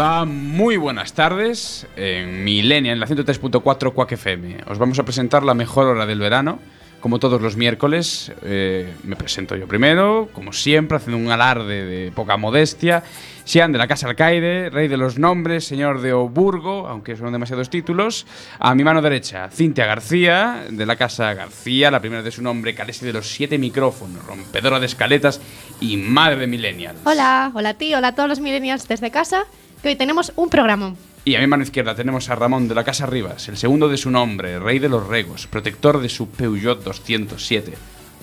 Hola, muy buenas tardes. En Milenia, en la 103.4 Quack FM. Os vamos a presentar la mejor hora del verano. Como todos los miércoles, eh, me presento yo primero, como siempre, haciendo un alarde de poca modestia. Sean de la Casa Alcaide, Rey de los Nombres, Señor de Oburgo, aunque son demasiados títulos. A mi mano derecha, Cintia García, de la Casa García, la primera de su nombre, carece de los siete micrófonos, rompedora de escaletas y madre de millennial. Hola, hola a ti, hola a todos los millennials desde casa, que hoy tenemos un programa. Y a mi mano izquierda tenemos a Ramón de la Casa Rivas, el segundo de su nombre, rey de los regos, protector de su Peugeot 207.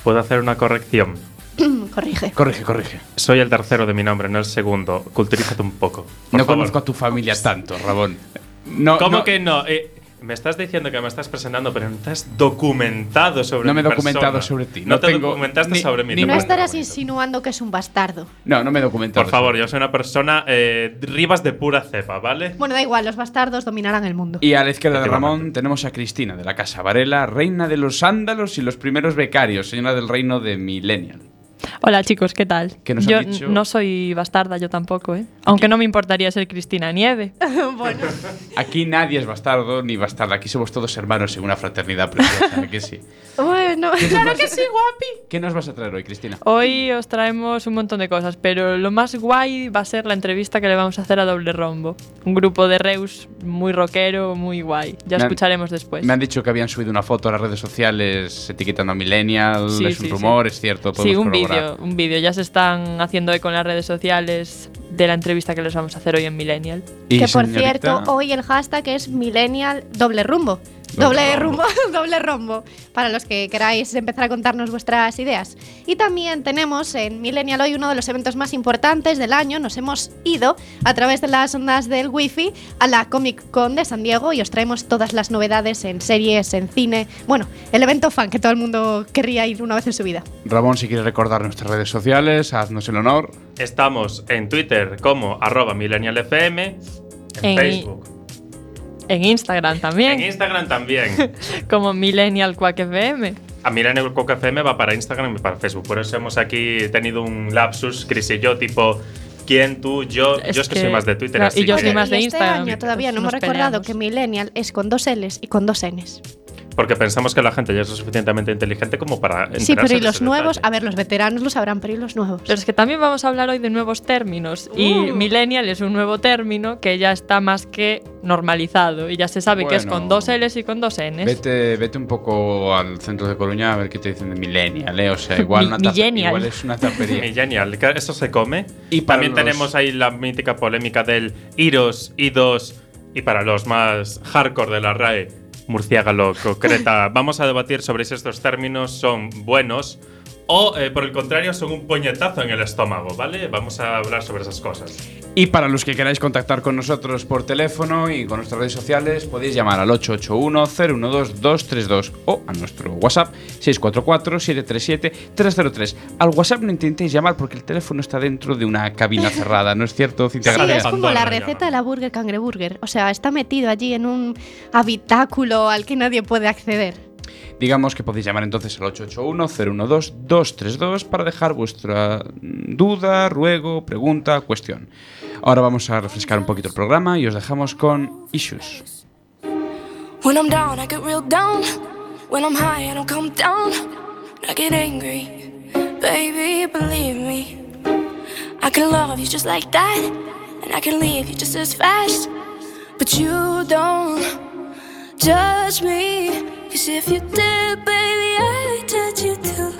Puedo hacer una corrección. Corrige. Corrige, corrige. Soy el tercero de mi nombre, no el segundo. Culturízate un poco. por no favor. conozco a tu familia tanto, Ramón. No, ¿Cómo no- que no? Eh, me estás diciendo que me estás presentando, pero no te has documentado sobre No me he documentado persona. sobre ti, No, no te tengo documentaste ni- sobre mí. ni No estarás insinuando que es un bastardo. No, no me he documentado. Por favor, yo soy una persona eh, Rivas de pura cepa, ¿vale? Bueno, da igual, los bastardos dominarán el mundo. Y a la izquierda de. Ramón tenemos a Cristina de la Casa Varela, reina de los sándalos y los primeros becarios, señora del reino de Millennial. Hola chicos, ¿qué tal? ¿Qué nos yo han dicho? no soy bastarda, yo tampoco, ¿eh? Aunque no me importaría ser Cristina Nieve. bueno, Aquí nadie es bastardo ni bastarda, aquí somos todos hermanos en una fraternidad preciosa, ¿a que sí? bueno, claro que sí, guapi. ¿Qué nos vas a traer hoy, Cristina? Hoy os traemos un montón de cosas, pero lo más guay va a ser la entrevista que le vamos a hacer a Doble Rombo. Un grupo de Reus muy rockero, muy guay. Ya Me han- escucharemos después. Me han dicho que habían subido una foto a las redes sociales etiquetando a Millennial, Sí, es un sí, rumor, es cierto, Sí, un. Vídeo, un vídeo. Ya se están haciendo eco en las redes sociales de la entrevista que les vamos a hacer hoy en Millennial. Y, que por señorita, cierto, hoy el hashtag es millennial doble rumbo. Doble rumbo, doble rombo, para los que queráis empezar a contarnos vuestras ideas. Y también tenemos en Millennial hoy uno de los eventos más importantes del año. Nos hemos ido a través de las ondas del wifi a la Comic Con de San Diego y os traemos todas las novedades en series, en cine. Bueno, el evento fan que todo el mundo querría ir una vez en su vida. Ramón, si quieres recordar nuestras redes sociales, haznos el honor. Estamos en Twitter como arroba millennialfm, en, En- Facebook, En Instagram también, en Instagram también. como Millennial Quack FM. A Millennial FM va para Instagram y para Facebook. Por eso hemos aquí tenido un lapsus, Chris y yo, tipo, ¿quién, tú, yo? Es yo es que, que- soy más de Twitter, claro, así y yo que- soy más de y este Instagram. año todavía no hemos recordado peleamos. que Millennial es con dos L's y con dos N's. Porque pensamos que la gente ya es lo suficientemente inteligente como para Sí, pero y los nuevos, detalle. a ver, los veteranos lo sabrán, pero y los nuevos. Pero es que también vamos a hablar hoy de nuevos términos. Y Uh. millennial es un nuevo término que ya está más que normalizado. Y ya se sabe que es Bueno. con dos L's y con dos N's. Vete, vete un poco al centro de Coruña a ver qué te dicen de Millennial, ¿eh? O sea, igual, una igual es una tapería. Millennial, eso se come. Y También los- tenemos ahí la mítica polémica del iros, idos y para los más hardcore de la RAE, murciélago, concreta. Vamos a debatir sobre si estos términos son buenos o, eh, por el contrario, son un puñetazo en el estómago, ¿vale? Vamos a hablar sobre esas cosas. Y para los que queráis contactar con nosotros por teléfono y con nuestras redes sociales, podéis llamar al 881-012-232 o a nuestro WhatsApp 644-737-303. Al WhatsApp no intentéis llamar porque el teléfono está dentro de una cabina cerrada, ¿no es cierto, Cintia Sí, es como la receta de la burger cangreburger. O sea, está metido allí en un habitáculo al que nadie puede acceder. Digamos que podéis llamar entonces al 881-012-232 para dejar vuestra mm, duda, ruego, pregunta, cuestión. Ahora vamos a refrescar un poquito el programa y os dejamos con Issues. I can love you just like that, and I can leave you just as fast. But you don't judge me, cause if you did, baby, I judge you too.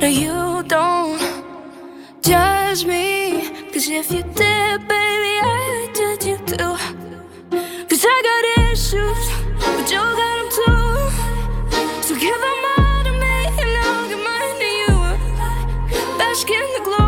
No, you don't judge me, cause if you did, baby, I judge you too. Cause I got issues, but you got them too. So give them all to me, and I'll give mine to you. Bask in the glory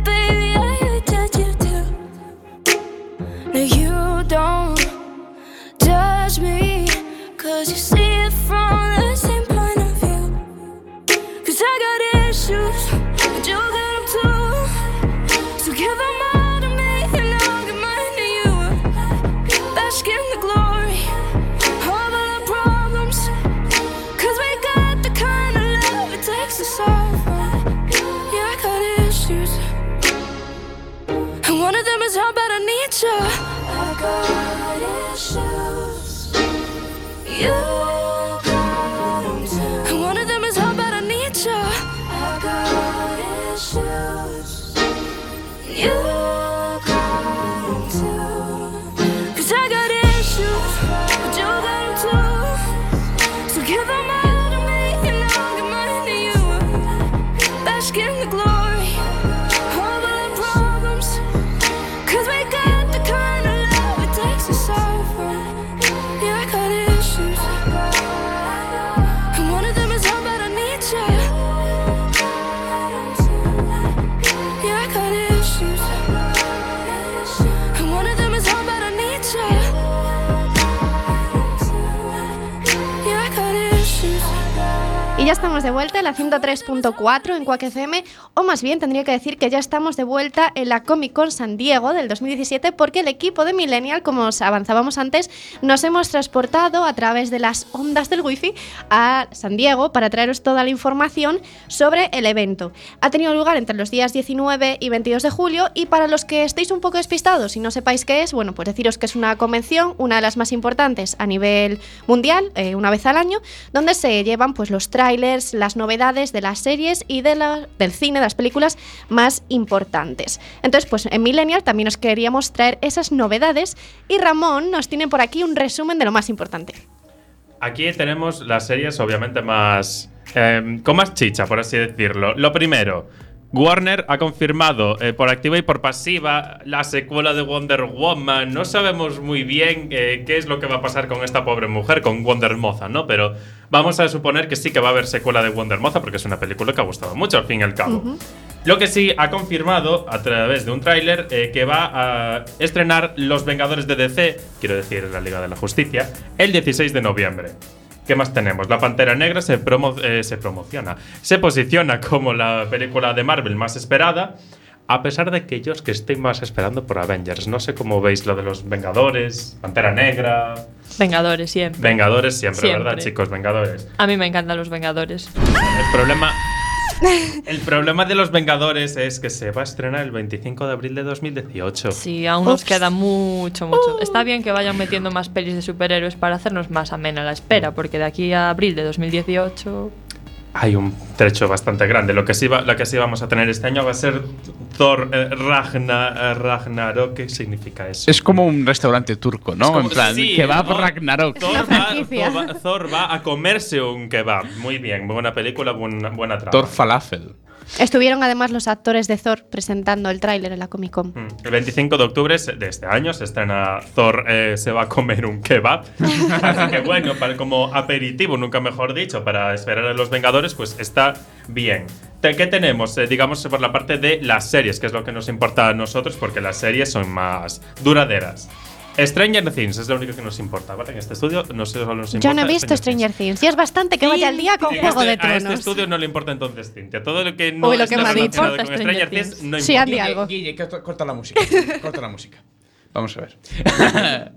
ya estamos de vuelta en la 103.4 en Quack FM, o más bien tendría que decir que ya estamos de vuelta en la Comic Con San Diego del 2017 porque el equipo de Millennial, como os avanzábamos antes, nos hemos transportado a través de las ondas del wifi a San Diego para traeros toda la información sobre el evento. Ha tenido lugar entre los días 19 y 22 de julio y para los que estéis un poco despistados y no sepáis qué es, bueno, pues deciros que es una convención, una de las más importantes a nivel mundial, eh, una vez al año, donde se llevan pues los trailers, las novedades de las series y de la- del cine, de las películas más importantes. Entonces, pues en Millennial también os queríamos traer esas novedades y Ramón nos tiene por aquí un resumen de lo más importante. Aquí tenemos las series, obviamente, más. eh, con más chicha, por así decirlo. Lo primero. Warner ha confirmado eh, por activa y por pasiva la secuela de Wonder Woman. No sabemos muy bien eh, qué es lo que va a pasar con esta pobre mujer, con Wonder Moza, ¿no? Pero vamos a suponer que sí que va a haber secuela de Wonder Moza porque es una película que ha gustado mucho, al fin y al cabo. Lo que sí ha confirmado a través de un tráiler eh, que va a estrenar Los Vengadores de DC, quiero decir la Liga de la Justicia, el 16 de noviembre. ¿Qué más tenemos? La Pantera Negra se, promo- eh, se promociona, se posiciona como la película de Marvel más esperada, a pesar de que yo es que estoy más esperando por Avengers. No sé cómo veis lo de los Vengadores, Pantera Negra, Vengadores siempre. Vengadores siempre, Siempre. ¿verdad, chicos? Vengadores. A mí me encantan los Vengadores. El problema. El problema de los Vengadores es que se va a estrenar el 25 de abril de 2018. Sí, aún nos Ups. queda mucho, mucho. Está bien que vayan metiendo más pelis de superhéroes para hacernos más amena la espera, porque de aquí a abril de 2018 Hay un trecho bastante grande. Lo que sí, va- lo que sí vamos a tener este año va a ser Thor eh, Ragna, eh, Ragnarok. ¿Qué significa eso? Es como un restaurante turco, ¿no? Como- en plan, por Ragnarok. Thor va, franquicia. Thor va- Thor va a comerse un kebab. Muy bien, buena película, buena, buena trama. Thor Falafel. Estuvieron además los actores de Thor presentando el tráiler en la Comic Con. Mm. El 25 de octubre de este año se estrena Thor eh, se va a comer un kebab. Así que bueno, para, como aperitivo, nunca mejor dicho, para esperar a los Vengadores, pues está bien. ¿Qué tenemos? Eh, digamos por la parte de las series, que es lo que nos importa a nosotros, porque las series son más duraderas. Stranger Things es lo único que nos importa, ¿vale? En este estudio no solo nos importa. Yo no he visto Stranger Things. Ya es bastante que vaya al día con Juego este- de A este Tronos. estudio no le importa entonces Cintia. Todo lo que no Uy, lo que está me ha dicho. relacionado con Stranger Stranger Things Things. no Sí, importa. Andy, algo. Guille, corta, corta la música. corta la música. Vamos a ver.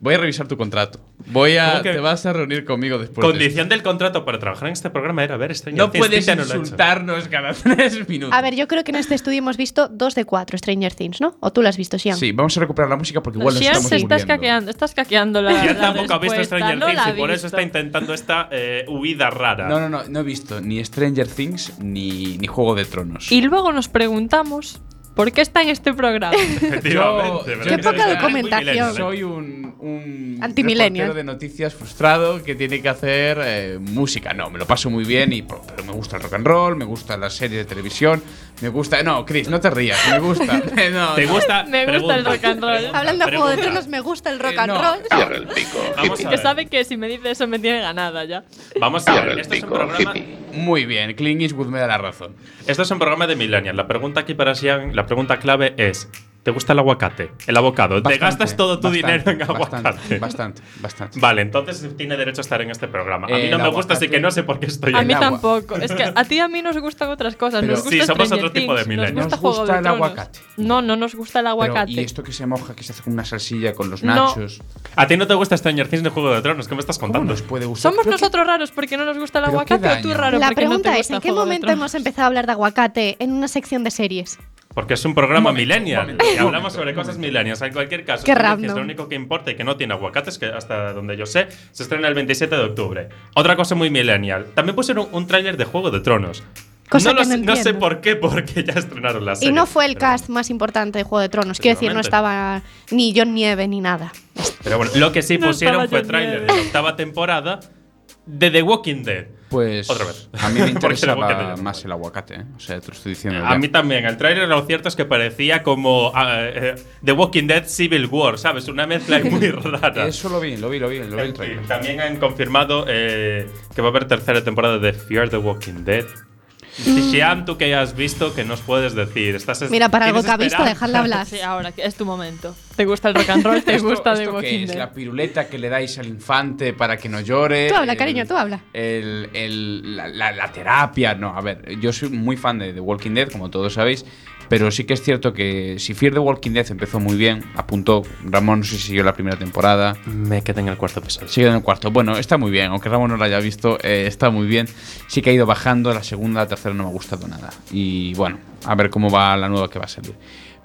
Voy a revisar tu contrato. Voy a. ¿Cómo que- Te vas a reunir conmigo después. de Condición del contrato para trabajar en este programa era ver Stranger. No Things. puedes no hecho. insultarnos cada tres minutos. A ver, yo creo que en este estudio hemos visto dos de cuatro Stranger Things, ¿no? ¿O tú lo has visto, Sian? Sí, vamos a recuperar la música porque igual nos Sian estamos se estás caqueando, estás caqueando la, la tampoco ha visto respuesta, Stranger no Things y por eso está intentando esta eh, huida rara. No, no, no, no he visto ni Stranger Things ni, ni Juego de Tronos. Y luego nos preguntamos por qué está en este programa. Efectivamente. Yo- Qué poca documentación. Soy un, un reportero de noticias frustrado que tiene que hacer eh, música. No, me lo paso muy bien, y, pero me gusta el rock and roll, me gustan las series de televisión, Me gusta. No, Chris, no te rías. Me gusta. No, ¿Te no. gusta? Me gusta el rock and roll. pregunta, Hablando de Juego de. Tronos, me gusta el rock Eh, and no. roll. Cierra el pico. Vamos a Que sabe que si me dice eso me tiene ganada ya. Vamos a ver. Esto es un programa. hippie. Muy bien, Clint Eastwood me da la razón. Esto es un programa de Millennial. La pregunta aquí para Sian, la pregunta clave es: ¿te gusta el aguacate? El abocado. ¿Te gastas todo tu bastante, dinero en aguacate? Bastante, bastante. Vale, entonces tiene derecho a estar en este programa. A mí El no me gusta, así que no sé por qué estoy A mí agua. tampoco. Es que a ti y a mí nos gustan otras cosas. Pero- nos gusta Sí, somos Stranger otro tipo de millennials. Nos gusta Nos Juego gusta de el Tronos. aguacate. No, no nos gusta el Pero, aguacate. y esto que se moja, que se hace con una salsilla con los No. nachos. A ti no te gusta Stranger Things ni Juego de Tronos. ¿Qué me estás ¿Cómo contando? nos puede gustar? ¿Somos que- nosotros raros porque no nos gusta el aguacate o tú raro La porque no te pregunta es, ¿en qué de momento hemos empezado a hablar de aguacate en una sección de series? Porque es un programa momento, millennial. un momento, y hablamos sobre cosas millennials. En cualquier caso, Qué random. lo único que importa y que no tiene aguacates, que hasta donde yo sé, se estrena el 27 de octubre. Otra cosa muy millennial. También pusieron un, un tráiler de Juego de Tronos. Cosa no, que no sé, no sé por qué, porque ya estrenaron la serie. Y no fue el cast más importante de Juego de Tronos. Quiero decir, no estaba ni John Nieve ni nada. Pero bueno, lo que sí No pusieron estaba fue tráiler de la octava temporada de The Walking Dead. Pues Otra vez. a mí me interesaba más el aguacate, ¿eh? O sea, te lo estoy diciendo. A ya. mí también, el tráiler lo cierto es que parecía como ah, eh, The Walking Dead Civil War, ¿sabes? Una mezcla muy rara. Eso lo vi, lo vi, lo vi, lo vi el también han confirmado eh, que va a haber tercera temporada de Fear the Walking Dead. Xian, tú que ya has visto, ¿qué nos puedes decir? ¿Estás Mira, para algo que ha visto, esperanza? dejadla hablar. Sí, ahora que es tu momento. ¿Te gusta el rock and roll? ¿Te ¿Esto- gusta The esto qué Walking es? Dead? ¿La piruleta que le dais al infante para que no llore? Tú habla, El- cariño, tú habla. El, el- la, la- la terapia. No, a ver, yo soy muy fan de The Walking Dead, como todos sabéis. Pero sí que es cierto que si Fear the Walking Dead empezó muy bien, apuntó Ramón, no sé si siguió la primera temporada. Me quedé en el cuarto episodio. Sigue en el cuarto. Bueno, está muy bien, aunque Ramón no lo haya visto, eh, está muy bien. Sí que ha ido bajando, la segunda, la tercera no me ha gustado nada. Y bueno, a ver cómo va la nueva que va a salir.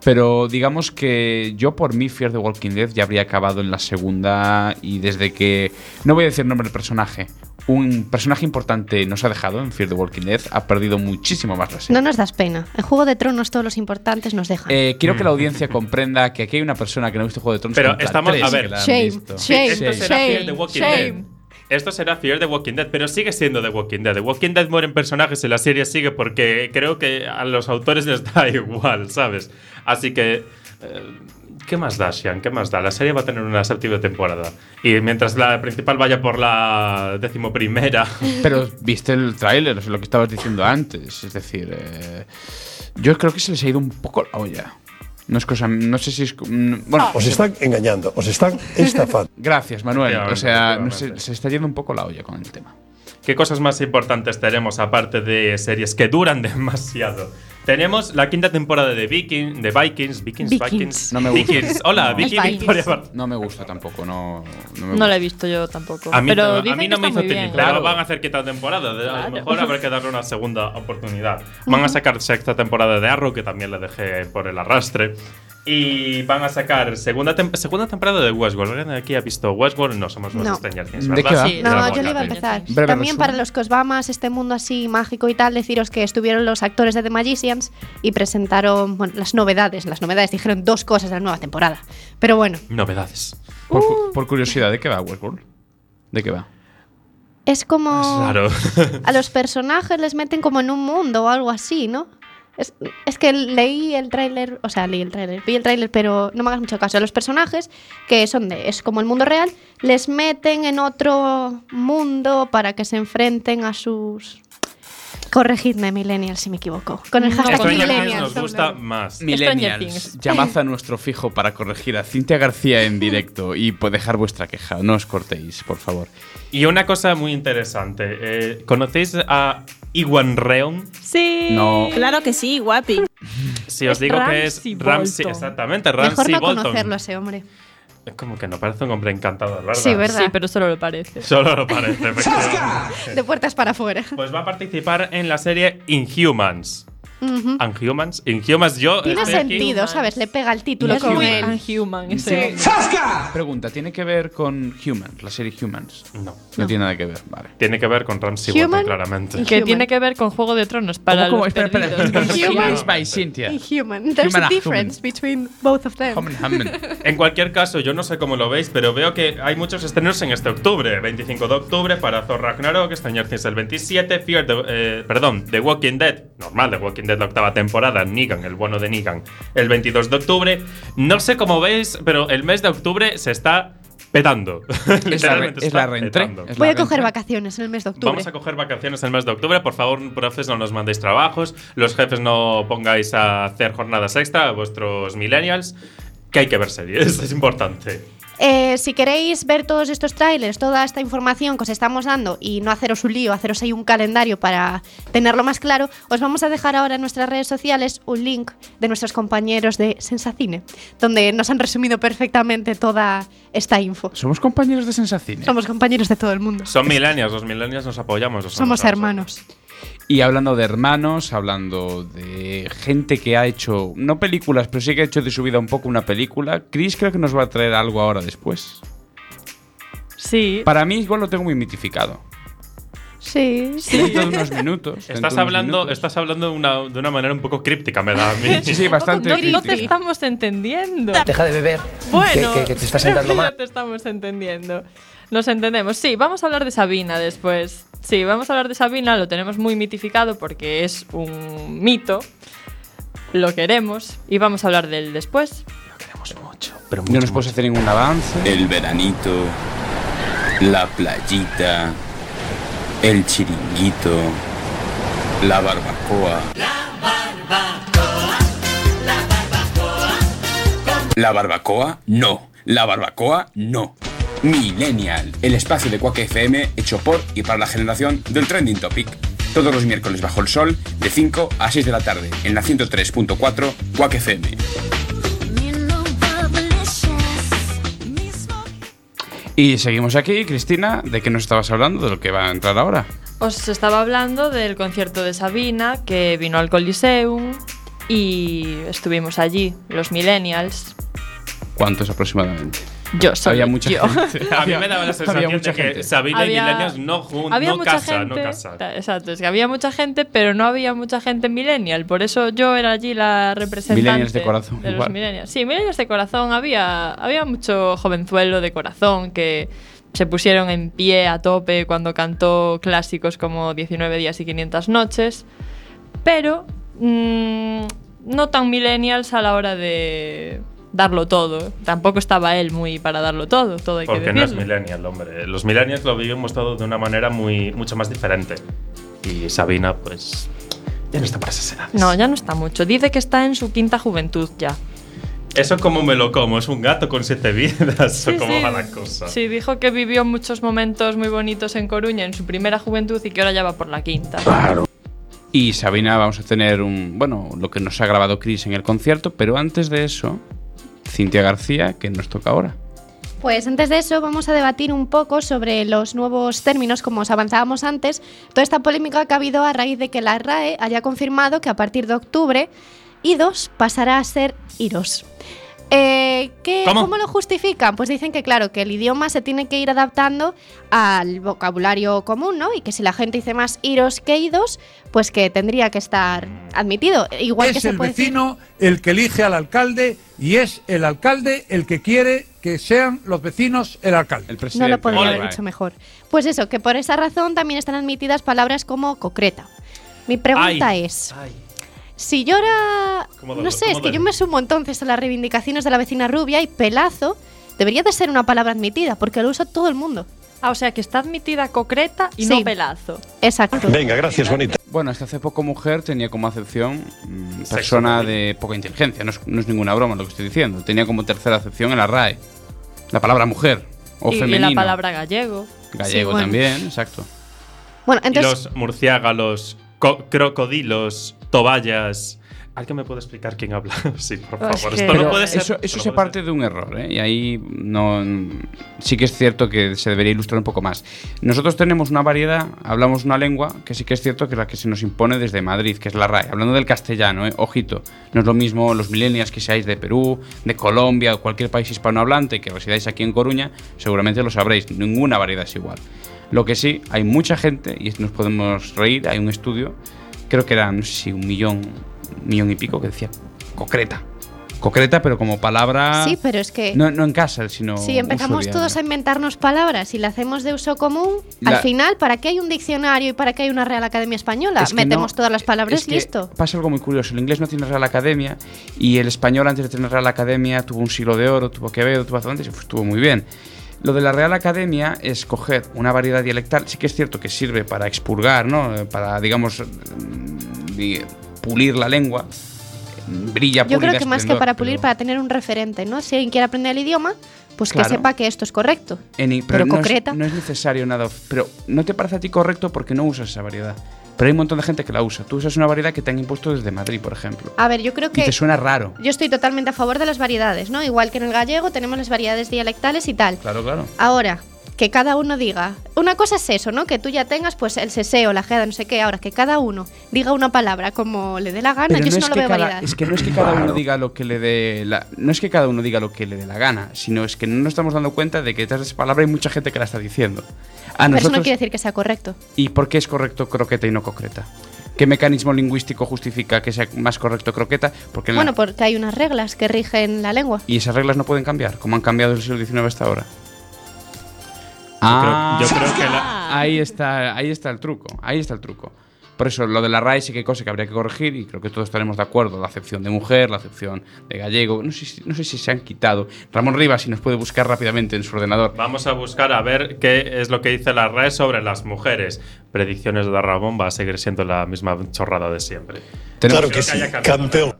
Pero digamos que yo por mí Fear the Walking Dead ya habría acabado en la segunda y desde que, no voy a decir nombre del personaje, un personaje importante nos ha dejado en Fear the Walking Dead, ha perdido muchísimo más la serie. No nos das pena. En Juego de Tronos todos los importantes nos dejan. Eh, quiero que la audiencia comprenda que aquí hay una persona que no ha visto Juego de Tronos. Pero estamos- tres a ver. Shame, shame, Esto será Fear the Walking shame. Dead. Esto será Fear the Walking Dead, pero sigue siendo The Walking Dead. The Walking Dead mueren personajes y la serie sigue porque creo que a los autores les da igual, ¿sabes? Así que. Eh, ¿Qué más da, Sean? ¿Qué más da? La serie va a tener una séptima temporada. Y mientras la principal vaya por la decimoprimera. Pero viste el tráiler, es lo que estabas diciendo antes. Es decir, eh, yo creo que se les ha ido un poco la olla. No es cosa. No sé si es. Bueno, Os están engañando, os están estafando. gracias, Manuel. O sea, no se está yendo un poco la olla con el tema. ¿Qué cosas más importantes tenemos aparte de series que duran demasiado? Tenemos la quinta temporada de Viking, de Vikings, Vikings, Vikings. Vikings. No me gusta. Vikings. Hola, No. Vicky Victoria. No me gusta tampoco, no. No, me No la he visto yo tampoco. A mí, pero a mí no me hizo tilín, pero Claro. van a hacer quinta temporada. A Claro. lo mejor habrá que darle una segunda oportunidad. Van a sacar sexta temporada de Arrow, que también la dejé por el arrastre. Y van a sacar segunda, tem- segunda temporada de Westworld. ¿Alguien de aquí ha visto Westworld? No somos los No. Stranger Things, ¿De ¿verdad? qué va? Sí, No, de yo le iba a empezar. Breve También resumen. para los que os va más este mundo así mágico y tal, deciros que estuvieron los actores de The Y presentaron bueno, las novedades. Las novedades dijeron dos cosas de la nueva temporada. Pero bueno, Novedades. Por, cu- por curiosidad, ¿de qué va Westworld? ¿De qué va? es como. Claro. A los personajes les meten como en un mundo o algo así, ¿no? Es, es que leí el tráiler, o sea, leí el tráiler, vi el tráiler, pero no me hagas mucho caso. A los personajes, que son de, es como el mundo real, les meten en otro mundo para que se enfrenten a sus... Corregidme, Millennial, si me equivoco. Con el hashtag Stranger Millennials. nos gusta más. Millennials, llamad a nuestro fijo para corregir a Cintia García en directo y pues, dejar vuestra queja. No os cortéis, por favor. Y una cosa muy interesante. eh, ¿Conocéis a Iwan Reon? Sí. No. Claro que sí, guapi. Si os Es digo que es Ramsey, Bolton. exactamente, Mejor Ramsey no Bolton. conocerlo a ese hombre. Como que no parece un hombre encantador, ¿verdad? Sí, ¿verdad? Sí, pero solo lo parece. Solo lo parece, efectivamente. De puertas para afuera. Pues va a participar en la serie Inhumans. Ujú. Unhumans. Inhumans, yo. Tiene aquí- sentido, ¿sabes? Le pega el título muy él. unhuman ese hombre. Pregunta, ¿tiene que ver con Humans, la serie Humans? No. No, No. tiene nada que ver, vale. Tiene que ver con Ramsey Human Bolton, claramente. Que Human. tiene que ver con Juego de Tronos para ¿Cómo? Espera, espera. Humans by Cynthia. Inhuman. There's Human a difference between both of them. Human, human. En cualquier caso, yo no sé cómo lo veis, pero veo que hay muchos estrenos en este octubre. 25 de octubre para Thor Ragnarok, Stranger Things el 27, Fear the, eh, perdón, The Walking Dead, normal, The Walking Dead la octava temporada, Negan, el bueno de Negan, el 22 de octubre. No sé cómo veis, pero el mes de octubre se está petando. Es la, re- Literalmente es está la petando. es Voy la a coger vacaciones en el mes de octubre. Vamos a coger vacaciones el mes de octubre. Por favor, profes, no nos mandéis trabajos. Los jefes no pongáis a hacer jornadas extra a vuestros millennials. Que hay que ver series, es importante. Eh, si queréis ver todos estos trailers, toda esta información que os estamos dando y no haceros un lío, haceros ahí un calendario para tenerlo más claro, os vamos a dejar ahora en nuestras redes sociales un link de nuestros compañeros de Sensacine, donde nos han resumido perfectamente toda esta info. Somos compañeros de Sensacine. Somos compañeros de todo el mundo. Son millennials, los millennials nos apoyamos. los Somos los hermanos. Y hablando de hermanos, hablando de gente que ha hecho, no películas, pero sí que ha hecho de su vida un poco una película, Chris creo que nos va a traer algo ahora después. Sí. Para mí igual lo tengo muy mitificado. Sí, sí. Dentro de unos minutos. Estás hablando, minutos. estás hablando de una, de una manera un poco críptica, me da a mí. Sí, sí, bastante. no, no te estamos entendiendo. Deja de beber. Bueno, Que, que- que te estás sentando mal. te estamos entendiendo. Nos entendemos. Sí, vamos a hablar de Sabina después. Sí, vamos a hablar de Sabina, lo tenemos muy mitificado porque es un mito. Lo queremos y vamos a hablar de él después. No nos puedes hacer ningún avance. El veranito, la playita, el chiringuito, la barbacoa. La barbacoa, no. La barbacoa, no. Millennial, el espacio de Quack FM hecho por y para la generación del trending topic. Todos los miércoles bajo el sol, de 5 a 6 de la tarde, en la 103.4 Quack FM. Y seguimos aquí, Cristina, ¿de qué nos estabas hablando? De lo que va a entrar ahora. Os estaba hablando del concierto de Sabina que vino al Coliseum y estuvimos allí, los millennials. ¿Cuántos aproximadamente? Yo soy Había mucha yo. gente. A mí me daba la Había sensación mucha de que gente. Sabina Había- y millennials no, jun- había no mucha casa, gente, no casa. Exacto, es que había mucha gente, pero no había mucha gente millennial. Por eso yo era allí la representante Millennials de corazón, de los millennials. Sí, millennials de corazón. Había, había mucho jovenzuelo de corazón que se pusieron en pie a tope cuando cantó clásicos como 19 días y 500 noches. Pero mm, no tan millennials a la hora de darlo todo. Tampoco estaba él muy para darlo todo, todo hay que Porque no es millennial, hombre. Los millennials lo vivimos todo de una manera muy, mucho más diferente. Y Sabina, pues, ya no está para esas edades. No, ya no está mucho. Dice que está en su quinta juventud ya. Eso como me lo como, es un gato con siete vidas, Sí, o cómo sí. va la cosa. Sí, dijo que vivió muchos momentos muy bonitos en Coruña en su primera juventud y que ahora ya va por la quinta. Y Sabina, vamos a tener un. Bueno, lo que nos ha grabado Chris en el concierto, pero antes de eso, Cintia García, que nos toca ahora. Pues antes de eso vamos a debatir un poco sobre los nuevos términos, como os avanzábamos antes, toda esta polémica que ha habido a raíz de que la RAE haya confirmado que a partir de octubre IDOS pasará a ser IROS. Eh, ¿qué- ¿Cómo? ¿Cómo lo justifican? Pues dicen que claro, que el idioma se tiene que ir adaptando al vocabulario común, ¿no? Y que si la gente dice más iros que idos, pues que tendría que estar admitido. Igual que es se el puede decir- vecino el que elige al alcalde y es el alcalde el que quiere que sean los vecinos el alcalde. El No lo podría haber dicho mejor. Pues eso, que por esa razón también están admitidas palabras como concreta. Mi pregunta Ay, es, ay. Si yo era... ¿Cómo No sé, es que yo me sumo entonces a las reivindicaciones de la vecina rubia y pelazo debería de ser una palabra admitida, porque lo usa todo el mundo. Ah, o sea que está admitida concreta y Sí. no pelazo. Exacto. Venga, gracias, bonita. Bueno, hasta hace poco mujer tenía como acepción mm, Sexo persona de poca inteligencia. No es, no es ninguna broma lo que estoy diciendo. Tenía como tercera acepción en la RAE. La palabra mujer o y, y femenino. la palabra gallego. Gallego Sí, bueno. también, exacto. Bueno, Y entonces... los murciélagos, co- crocodilos, toballas. ¿Alguien me puede explicar quién habla? sí, por Es favor. que- Esto no puede ser. eso eso no se puede parte ser. de un error, ¿eh? Y ahí no sí que es cierto que se debería ilustrar un poco más. Nosotros tenemos una variedad, hablamos una lengua que sí que es cierto que es la que se nos impone desde Madrid, que es la RAE. Hablando del castellano, ¿eh? ojito, no es lo mismo los millennials que seáis de Perú, de Colombia o cualquier país hispanohablante que residáis aquí en Coruña, seguramente lo sabréis, ninguna variedad es igual. Lo que sí, hay mucha gente, y nos podemos reír, hay un estudio, creo que era, no sé si un millón, un millón y pico, que decía concreta. Concreta, pero como palabra. Sí, pero es que No, no en casa, sino. si empezamos todos a inventarnos palabras y la hacemos de uso común, La- al final, ¿para qué hay un diccionario y para qué hay una Real Academia Española? Es Metemos no- todas las palabras es que listo. Pasa algo muy curioso. El inglés no tiene Real Academia y el español, antes de tener Real Academia, tuvo un siglo de oro, tuvo Quevedo, tuvo Cervantes y pues, estuvo muy bien. Lo de la Real Academia es coger una variedad dialectal. Sí que es cierto que sirve para expurgar, ¿no? Para, digamos, mm, pulir la lengua. Brilla, Yo creo que más que para pulir, pero para tener un referente, ¿no? Si alguien quiere aprender el idioma, pues Claro. que sepa que esto es correcto. en i- pero no es- concreta. no es necesario nada. Pero no te parece a ti correcto porque no usas esa variedad. Pero hay un montón de gente que la usa. Tú usas una variedad que te han impuesto desde Madrid, por ejemplo. A ver, yo creo Y que te suena raro. yo estoy totalmente a favor de las variedades, ¿no? Igual que en el gallego tenemos las variedades dialectales y tal. Claro, claro. Ahora, que cada uno diga. Una cosa es eso, ¿no? Que tú ya tengas pues el seseo, la jeda, no sé qué. Ahora, que cada uno diga una palabra como le dé la gana, Pero yo no eso es, no lo que veo cada, es que no es que cada uno diga lo que le dé la, no es que cada uno diga lo que le dé la gana, sino es que no nos estamos dando cuenta de que detrás de esa palabra hay mucha gente que la está diciendo. A Pero eso nosotros no quiere decir que sea correcto. ¿Y por qué es correcto croqueta y no concreta? ¿Qué mecanismo lingüístico justifica que sea más correcto croqueta? Porque la- Bueno, porque hay unas reglas que rigen la lengua. y esas reglas no pueden cambiar, como han cambiado desde el siglo XIX hasta ahora. Creo- yo creo que la- ahí está, ahí está el truco, ahí está el truco. Por eso lo de la RAE sí que hay cosas que habría que corregir y creo que todos estaremos de acuerdo. La acepción de mujer, la acepción de gallego. No sé, si- no sé si se han quitado. Ramón Rivas, si nos puede buscar rápidamente en su ordenador. Vamos a buscar a ver qué es lo que dice la red sobre las mujeres. Predicciones de Ramón va a seguir siendo la misma chorrada de siempre. Tenemos- Claro que Creo sí, campeón.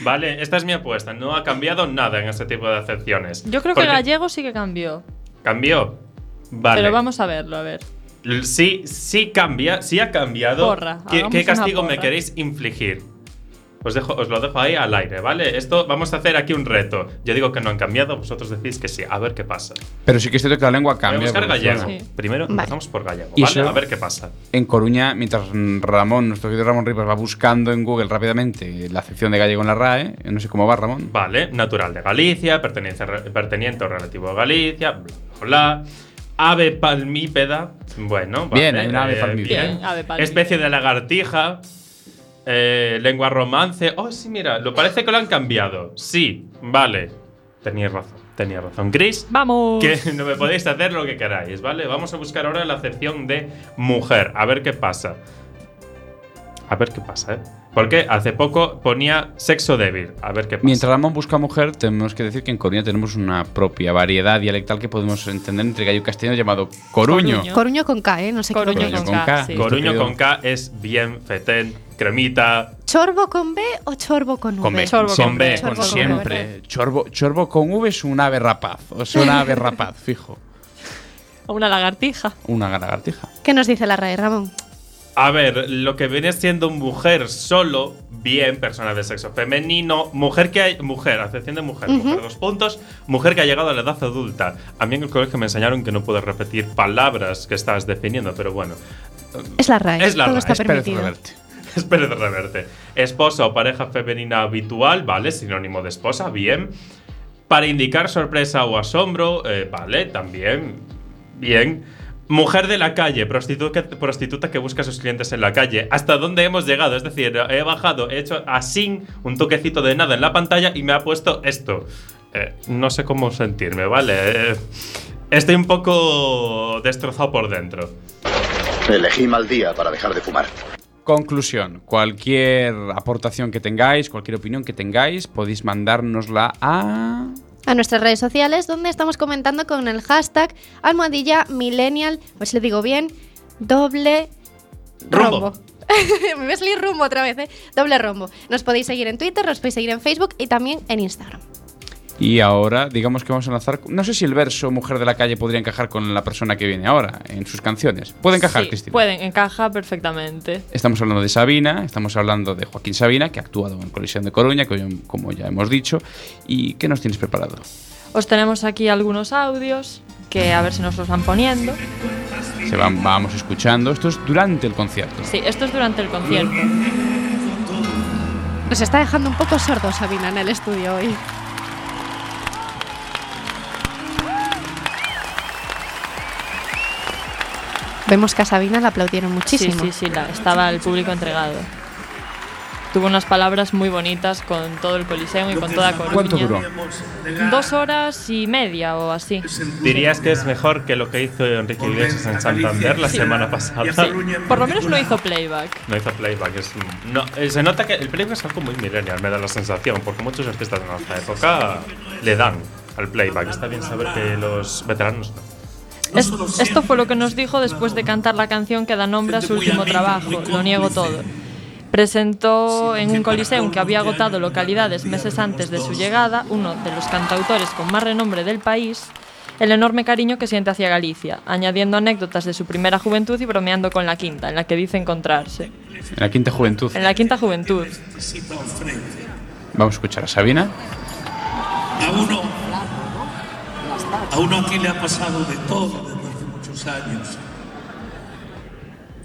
Vale, esta es mi apuesta. No ha cambiado nada en este tipo de acepciones. Yo creo que Porque gallego sí que cambió. ¿Cambió? Vale. Pero vamos a verlo, a ver. Sí, sí cambia, sí ha cambiado. Porra, ¿Qué, castigo me queréis infligir? Os, dejo, os lo dejo ahí al aire, ¿vale? Esto vamos a hacer aquí un reto. Yo digo que no han cambiado, vosotros decís que sí. A ver qué pasa. Pero sí que es cierto que la lengua Voy a cambia. buscar gallego. Sí. Primero Vale. empezamos por gallego, Y ¿vale? eso- A ver qué pasa. En Coruña, mientras Ramón, nuestro querido Ramón Rivas, va buscando en Google rápidamente la acepción de gallego en la RAE, no sé cómo va Ramón. Vale, natural de Galicia, pertenencia, perteniente o relativo a Galicia, bla, bla, bla. Ave palmípeda, bueno, vale, Bien, hay una ave palmípeda. Bien, ave palmípeda. Especie de lagartija, eh, lengua romance. Oh, sí, mira, lo parece que lo han cambiado. Sí, vale. Tenías razón, tenías razón. Gris, ¡Vamos! que no me podéis hacer lo que queráis, ¿vale? Vamos a buscar ahora la acepción de mujer, a ver qué pasa. A ver qué pasa, ¿eh? Porque hace poco ponía sexo débil, a ver qué pasa. Mientras Ramón busca mujer, tenemos que decir que en Coruña tenemos una propia variedad dialectal que podemos entender entre gallo y castellano llamado coruño. Coruño. Coruño con K, ¿eh? No sé qué Coruño con K, K. sí. Coruño con K es bien, fetén, cremita. ¿Chorbo con B o chorbo con V? Con B, Chorbo con siempre, B. Chorbo con siempre. Chorbo, chorbo con V es un ave rapaz, o es una ave rapaz, fijo. Una lagartija. Una lagartija. ¿Qué nos dice la RAE, Ramón? A ver, lo que viene siendo mujer solo, bien, persona de sexo femenino, mujer que hay, mujer, acepción de mujer, mujer dos puntos, mujer que ha llegado a la edad adulta. A mí en el colegio me enseñaron que no puedes repetir palabras que estás definiendo, pero bueno, Es la RAE. Es la Todo RAE, está Es Pérez permitido. Reverte. Espera de reverte. Esposa o pareja femenina habitual, ¿vale? Sinónimo de esposa, bien. Para indicar sorpresa o asombro, eh, vale, también. Bien. Mujer de la calle, prostituta, prostituta que busca a sus clientes en la calle. ¿Hasta dónde hemos llegado? Es decir, he bajado, he hecho así un toquecito de nada en la pantalla y me ha puesto esto. Eh, no sé cómo sentirme, ¿vale? Eh, estoy un poco destrozado por dentro. Elegí mal día para dejar de fumar. Conclusión, cualquier aportación que tengáis, cualquier opinión que tengáis, podéis mandárnosla a... A nuestras redes sociales, donde estamos comentando con el hashtag almohadilla millennial, si le digo bien, doble Rumbo. rombo. Me voy a salir rumbo otra vez, ¿eh? Doble rombo. Nos podéis seguir en Twitter, nos podéis seguir en Facebook y también en Instagram. Y ahora, digamos que vamos a lanzar... No sé si el verso Mujer de la calle podría encajar con la persona que viene ahora en sus canciones. Puede encajar, Sí, Cristina. Pueden, encaja perfectamente. Estamos hablando de Sabina, estamos hablando de Joaquín Sabina, que ha actuado en Colisión de Coruña, como ya hemos dicho. ¿Y qué nos tienes preparado? Os tenemos aquí algunos audios que a ver si nos los van poniendo. Se van, vamos escuchando. Esto es durante el concierto. Sí, esto es durante el concierto. Nos está dejando un poco sordos Sabina en el estudio hoy. Vemos que a Sabina la aplaudieron muchísimo. Sí, sí, sí, la- estaba el público entregado. tuvo unas palabras muy bonitas con todo el Coliseo y con toda Coruña. ¿Cuánto duró? Dos horas y media o así. ¿Dirías que es mejor que lo que hizo Enrique Iglesias en Santander la Sí. semana pasada? Sí, por lo menos no hizo playback. No hizo playback. Es, no, eh, se nota que el playback es algo muy millennial, me da la sensación, porque muchos artistas de nuestra época le dan al playback. Está bien saber que los veteranos no. Es- esto fue lo que nos dijo después de cantar la canción que da nombre a su último trabajo, Lo niego todo. Presentó en un coliseum que había agotado localidades meses antes de su llegada, uno de los cantautores con más renombre del país, el enorme cariño que siente hacia Galicia, añadiendo anécdotas de su primera juventud y bromeando con la quinta, en la que dice encontrarse. En la quinta juventud. En la quinta juventud. Vamos a escuchar a Sabina. A uno, a uno aquí le ha pasado de todo desde hace muchos años.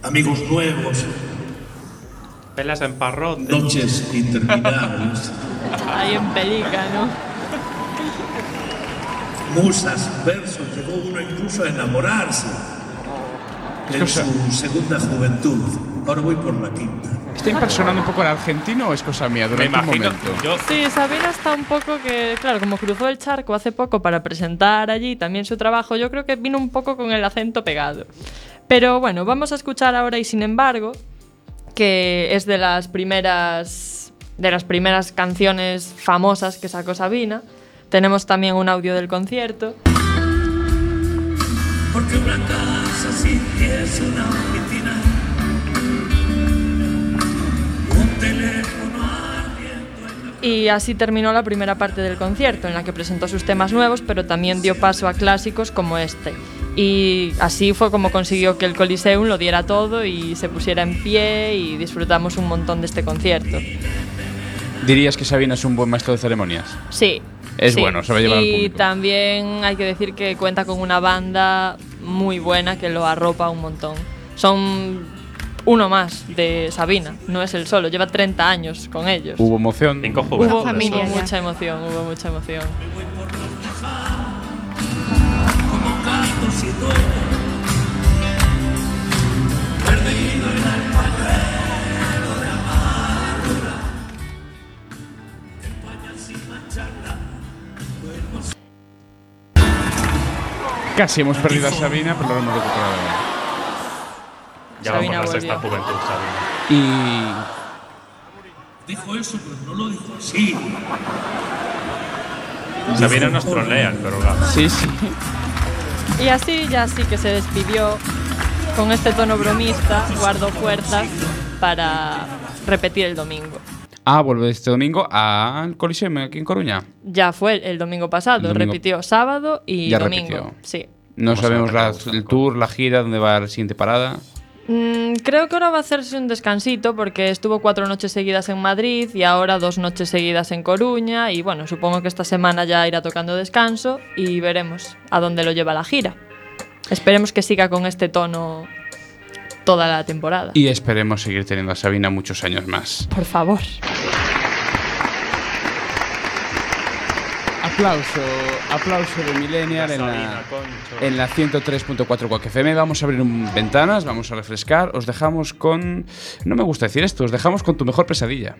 Amigos nuevos, Pelas en parrote. noches interminables, Ahí en Pelica, ¿no? musas, versos, llegó uno incluso a enamorarse en su segunda juventud. Ahora voy por la quinta. ¿Está impersonando un poco al argentino o es cosa mía durante un imagino, momento? yo- Sí, Sabina está un poco que, claro, como cruzó el charco hace poco para presentar allí también su trabajo, yo creo que vino un poco con el acento pegado. Pero bueno, vamos a escuchar ahora y sin embargo, que es de las primeras de las primeras canciones famosas que sacó Sabina. Tenemos también un audio del concierto. Porque una casa sin ti es una oficina. Y así terminó la primera parte del concierto, en la que presentó sus temas nuevos, pero también dio paso a clásicos como este. Y así fue como consiguió que el Coliseum lo diera todo y se pusiera en pie y disfrutamos un montón de este concierto. ¿Dirías que Sabina es un buen maestro de ceremonias? Sí. Es sí. bueno, sabe llevar al Y también hay que decir que cuenta con una banda muy buena que lo arropa un montón. Son uno más de Sabina, no es el solo, lleva 30 años con ellos. Hubo emoción. Cinco Hubo, familia hubo mucha emoción, hubo mucha emoción. Casi hemos perdido a Sabina, pero lo hemos recuperado. Ya Sabina vamos a la sexta volvió. juventud, Sabina. Y Dijo eso, pero no lo dijo así. Sabina nos trolea el programa. sí, sí. Y así ya sí que se despidió con este tono bromista, guardó fuerzas para repetir el domingo. Ah, vuelve este domingo al Coliseum aquí en Coruña. Ya fue el, domingo pasado, El domingo- repitió sábado y Ya domingo. repitió. Sí. No sabemos la- el tour, la gira, dónde va la siguiente parada. Mm, creo que ahora va a hacerse un descansito porque estuvo cuatro noches seguidas en Madrid y ahora dos noches seguidas en Coruña y bueno, supongo que esta semana ya irá tocando descanso y veremos a dónde lo lleva la gira. Esperemos que siga con este tono toda la temporada. Y esperemos seguir teniendo a Sabina muchos años más. Por favor. Aplauso, aplauso de Millennial en la, en la 103.4 Quack FM. Vamos a abrir un- ventanas, vamos a refrescar. Os dejamos con. No me gusta decir esto, os dejamos con tu mejor pesadilla.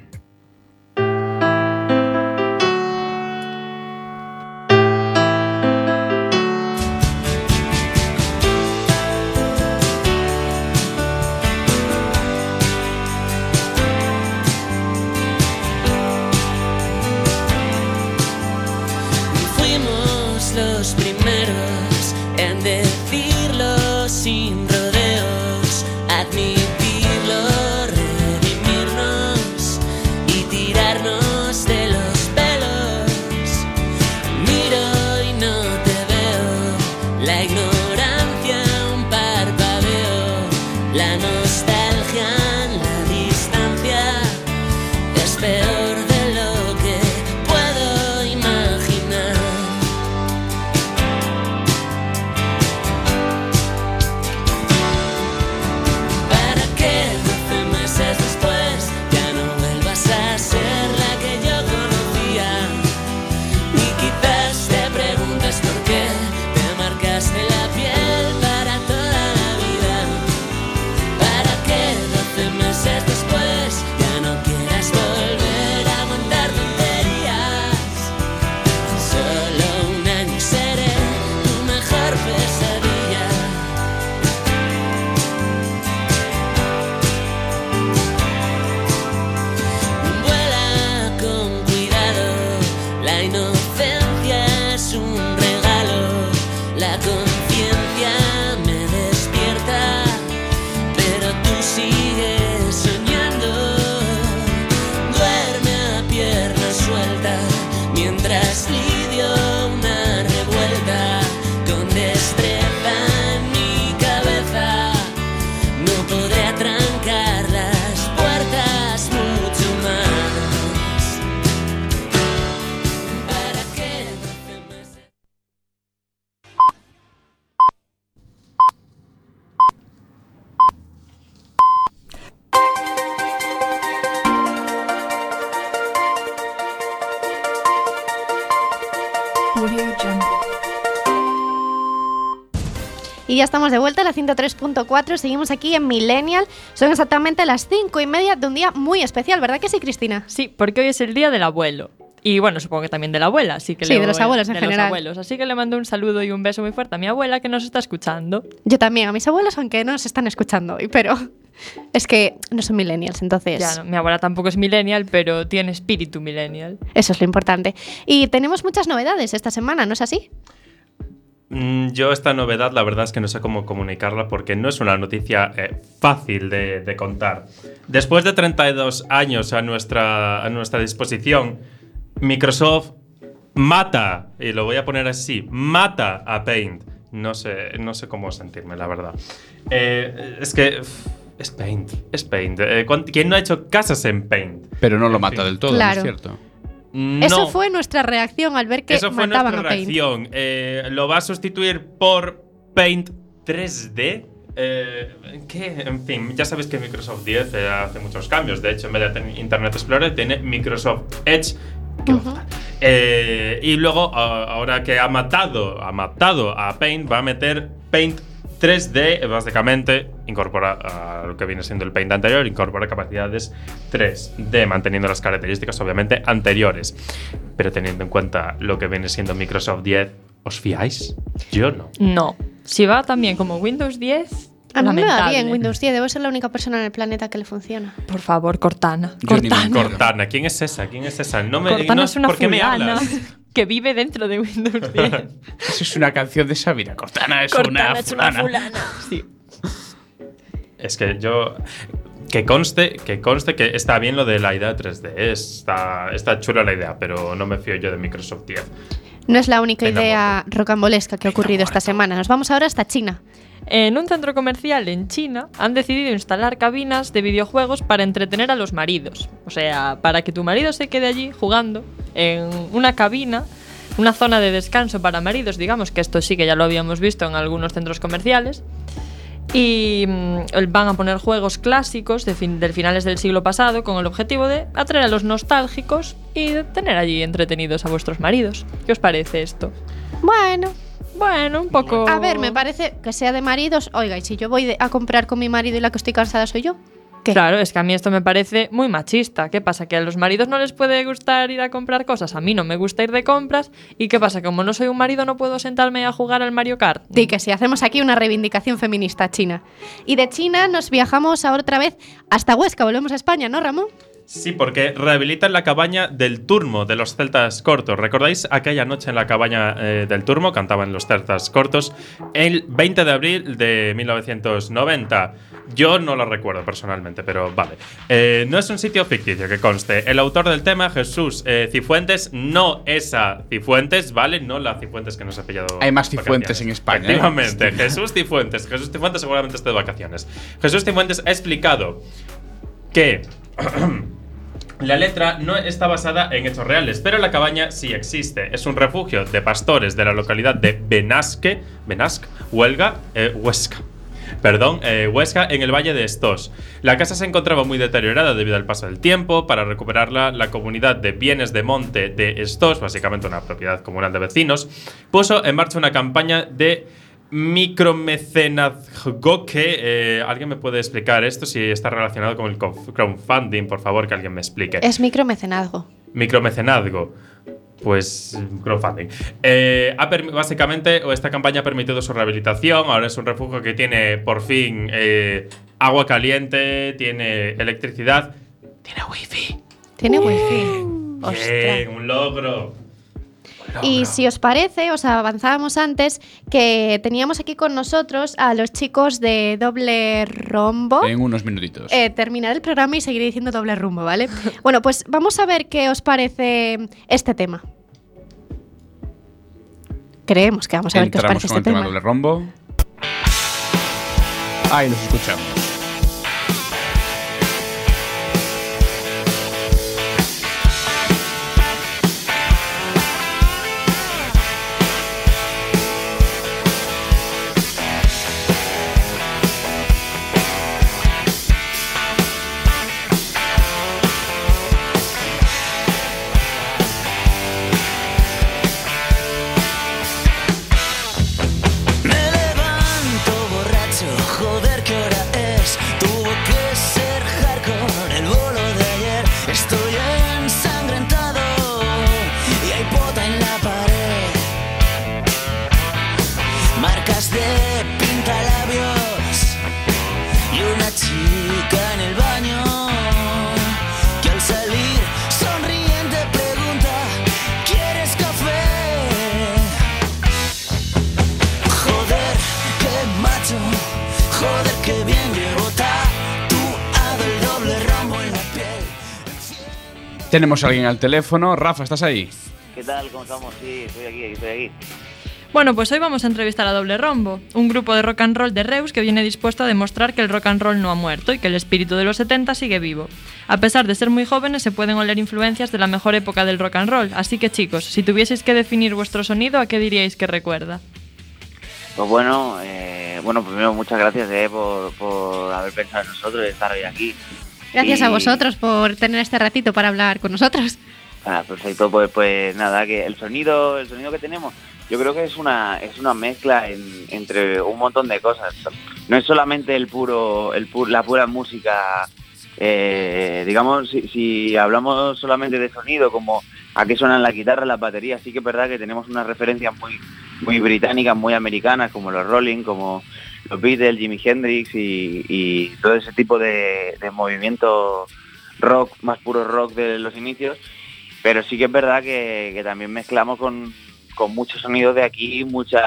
103.4. Seguimos aquí en Millennial. Son exactamente las 5 y media de un día muy especial, ¿verdad que sí, Cristina? Sí, porque hoy es el día del abuelo. Y bueno, supongo que también de la abuela, así que Sí, le de los abuelos en de general. Los abuelos. Así que le mando un saludo y un beso muy fuerte a mi abuela que nos está escuchando. Yo también, a mis abuelos, aunque no nos están escuchando hoy, pero es que no son millennials, entonces Ya, no, mi abuela tampoco es millennial, pero tiene espíritu millennial. eso es lo importante. Y tenemos muchas novedades esta semana, ¿no es así? Mm, Yo esta novedad la verdad es que no sé cómo comunicarla porque no es una noticia eh, fácil de, de contar. Después de 32 años a nuestra, a nuestra disposición, Microsoft mata, y lo voy a poner así, mata a Paint. No sé, no sé cómo sentirme, la verdad. Eh, es que... Es Paint, es Paint. Eh, ¿cuán- ¿Quién no ha hecho casas en Paint? Pero no lo En mata fin. del todo, ¿no es cierto? No. Eso fue nuestra reacción al ver que Eso fue mataban nuestra a Paint. reacción. Eh, lo va a sustituir por Paint 3D. Eh, ¿Qué? En fin, ya sabéis que Microsoft 10 eh, hace muchos cambios. De hecho, en vez de Internet Explorer, tiene Microsoft Edge. que. Eh, y luego, ahora que ha matado, ha matado a Paint, va a meter Paint 3D, eh, básicamente incorpora a lo que viene siendo el Paint anterior, incorpora capacidades 3D, manteniendo las características obviamente anteriores. Pero teniendo en cuenta lo que viene siendo Microsoft 10, ¿os fiáis? Yo no. No. Si va también como Windows 10, A mí me va lamentable. bien Windows 10, debo ser la única persona en el planeta que le funciona. Por favor, Cortana. Cortana. Cortana, ¿quién es esa? ¿Quién es esa? No me, Cortana no- es una ¿Por qué me hablas? que vive dentro de Windows 10. Eso es una canción de Sabina. Cortana es Cortana una es una fulana. fulana. Sí. Es que yo. Que conste, que conste que está bien lo de la idea 3D. Está, está chula la idea, pero no me fío yo de Microsoft 10. No es la única Venga, idea rocambolesca que ha ocurrido esta semana. Nos vamos ahora hasta China. En un centro comercial en China han decidido instalar cabinas de videojuegos para entretener a los maridos. O sea, para que tu marido se quede allí jugando en una cabina, una zona de descanso para maridos, digamos que esto sí que ya lo habíamos visto en algunos centros comerciales. Y mm, van a poner juegos clásicos de, finales del siglo pasado con el objetivo de atraer a los nostálgicos y de tener allí entretenidos a vuestros maridos. ¿Qué os parece esto? Bueno, Bueno, un poco... a ver, me parece que sea de maridos. Oiga, y si yo voy a comprar con mi marido y la que estoy cansada soy yo. ¿Qué? Claro, es que a mí esto me parece muy machista. ¿Qué pasa? ¿Que a los maridos no les puede gustar ir a comprar cosas? A mí no me gusta ir de compras. ¿Y qué pasa? Como no soy un marido, no puedo sentarme a jugar al Mario Kart. Sí, que sí, hacemos aquí una reivindicación feminista china. Y de China nos viajamos ahora otra vez hasta Huesca, volvemos a España, ¿no, Ramón? Sí, porque rehabilitan la cabaña del Turmo de los Celtas Cortos. ¿Recordáis aquella noche en la cabaña eh, del Turmo? Cantaban los Celtas Cortos el 20 de abril de 1990. Yo no lo recuerdo personalmente, pero vale. Eh, no es un sitio ficticio que conste. El autor del tema, Jesús eh, Cifuentes, no esa Cifuentes, ¿vale? No la Cifuentes que nos ha pillado. Hay más vacaciones. Cifuentes en España. Efectivamente, Jesús Cifuentes. Jesús Cifuentes seguramente esté de vacaciones. Jesús Cifuentes ha explicado que la letra no está basada en hechos reales, pero la cabaña sí existe. Es un refugio de pastores de la localidad de Benasque, Benasque, Huelga, eh, Huesca. Perdón, eh, Huesca, en el valle de Estos. La casa se encontraba muy deteriorada debido al paso del tiempo. Para recuperarla, la comunidad de bienes de monte de Estos, básicamente una propiedad comunal de vecinos, puso en marcha una campaña de micromecenazgo que eh, alguien me puede explicar esto si está relacionado con el crowdfunding, por favor, que alguien me explique. Es micromecenazgo. Micromecenazgo. Pues crowdfunding. Eh, ha básicamente, o esta campaña ha permitido su rehabilitación. Ahora es un refugio que tiene por fin eh, agua caliente, tiene electricidad, tiene wifi. Tiene wifi. Bien, un logro. Y si os parece, os avanzábamos antes que teníamos aquí con nosotros a los chicos de doble rombo. En unos minutitos. Eh, terminar el programa y seguiré diciendo doble rumbo, ¿vale? bueno, pues vamos a ver qué os parece este tema. Creemos que vamos a ver qué os parece con este el tema tema. doble rombo. Ahí nos escuchamos. Tenemos a alguien al teléfono. Rafa, ¿estás ahí? ¿Qué tal? ¿Cómo estamos? Sí, estoy aquí, estoy aquí. Bueno, pues hoy vamos a entrevistar a Doble Rombo, un grupo de rock and roll de Reus que viene dispuesto a demostrar que el rock and roll no ha muerto y que el espíritu de los 70 sigue vivo. A pesar de ser muy jóvenes, se pueden oler influencias de la mejor época del rock and roll. Así que chicos, si tuvieseis que definir vuestro sonido, ¿a qué diríais que recuerda? Pues bueno, eh, bueno, primero muchas gracias eh, por, por haber pensado en nosotros y estar hoy aquí. Gracias Y- a vosotros por tener este ratito para hablar con nosotros. Ah, perfecto, pues, pues nada, que el sonido, el sonido que tenemos, yo creo que es una, es una mezcla en- entre un montón de cosas. No es solamente el puro, el pu- la pura música, eh, digamos, si, si hablamos solamente de sonido, como a qué suenan la guitarra, las baterías, sí que es verdad que tenemos unas referencias muy, muy británicas, muy americanas, como los Rolling, como los Beatles, Jimi Hendrix y, y todo ese tipo de, de movimiento rock, más puro rock de los inicios pero sí que es verdad que, que también mezclamos con, con muchos sonidos de aquí, mucha,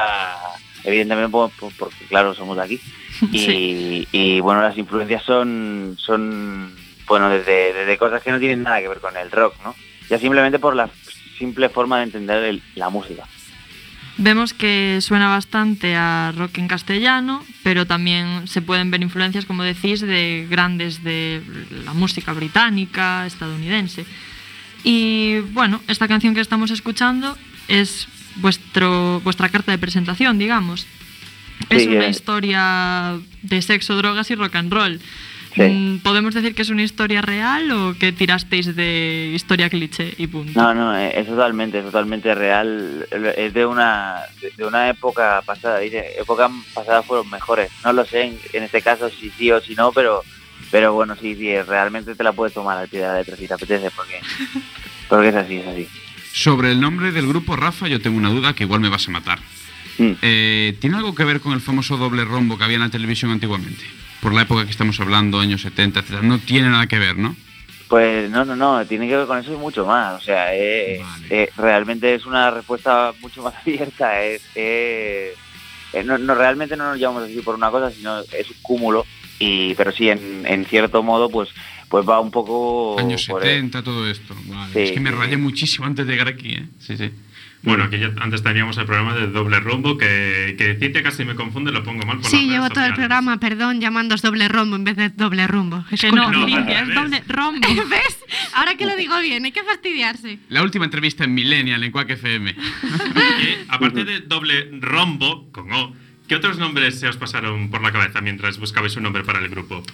evidentemente por- por- porque claro, somos de aquí. Y, y, bueno, las influencias son, son bueno, desde, desde cosas que no tienen nada que ver con el rock, ¿no? Ya simplemente por la simple forma de entender el- la música. Vemos que suena bastante a rock en castellano, pero también se pueden ver influencias, como decís, de grandes de la música británica, estadounidense. Y bueno, esta canción que estamos escuchando es vuestro, vuestra carta de presentación, digamos. es Sí, una eh. historia de sexo, drogas y rock and roll. Sí. Mm, ¿Podemos decir que es una historia real o que tirasteis de historia cliché y punto? No, no, eh, es totalmente, es totalmente real. Es de una, de- de una época pasada. Dice, épocas pasadas fueron mejores. No lo sé en, en este caso si sí o si no, pero, pero bueno, sí, sí, realmente te la puedes tomar al pie de la letra si te apetece, porque, porque es así, es así. Sobre el nombre del grupo, Rafa, yo tengo una duda que igual me vas a matar. Mm. Eh, ¿Tiene algo que ver con el famoso doble rombo que había en la televisión antiguamente? Por la época que estamos hablando, años 70, etc. No tiene nada que ver, ¿no? Pues no, no, no, tiene que ver con eso y mucho más. O sea, eh, eh, realmente es una respuesta mucho más abierta. Es, eh, no, no, realmente no nos llamamos así por una cosa, sino es un cúmulo. Y, pero sí, en, en cierto modo, pues, pues va un poco Años por el- 70, todo esto. Vale. Sí, es que me rayé muchísimo antes de llegar aquí, ¿eh? Sí, sí. Bueno, aquí ya antes teníamos el programa de doble rumbo, que, que Cintia casi me confunde, lo pongo mal por Sí, llevo todo el programa, perdón, llamándos doble rombo en vez de doble rumbo. Que no. Cintia, es doble rombo. ¿Ves? Ahora que lo digo bien, hay que fastidiarse. La última entrevista en Millennial, en Quack FM. Y aparte de doble rombo, con O, ¿qué otros nombres se os pasaron por la cabeza mientras buscabais un nombre para el grupo?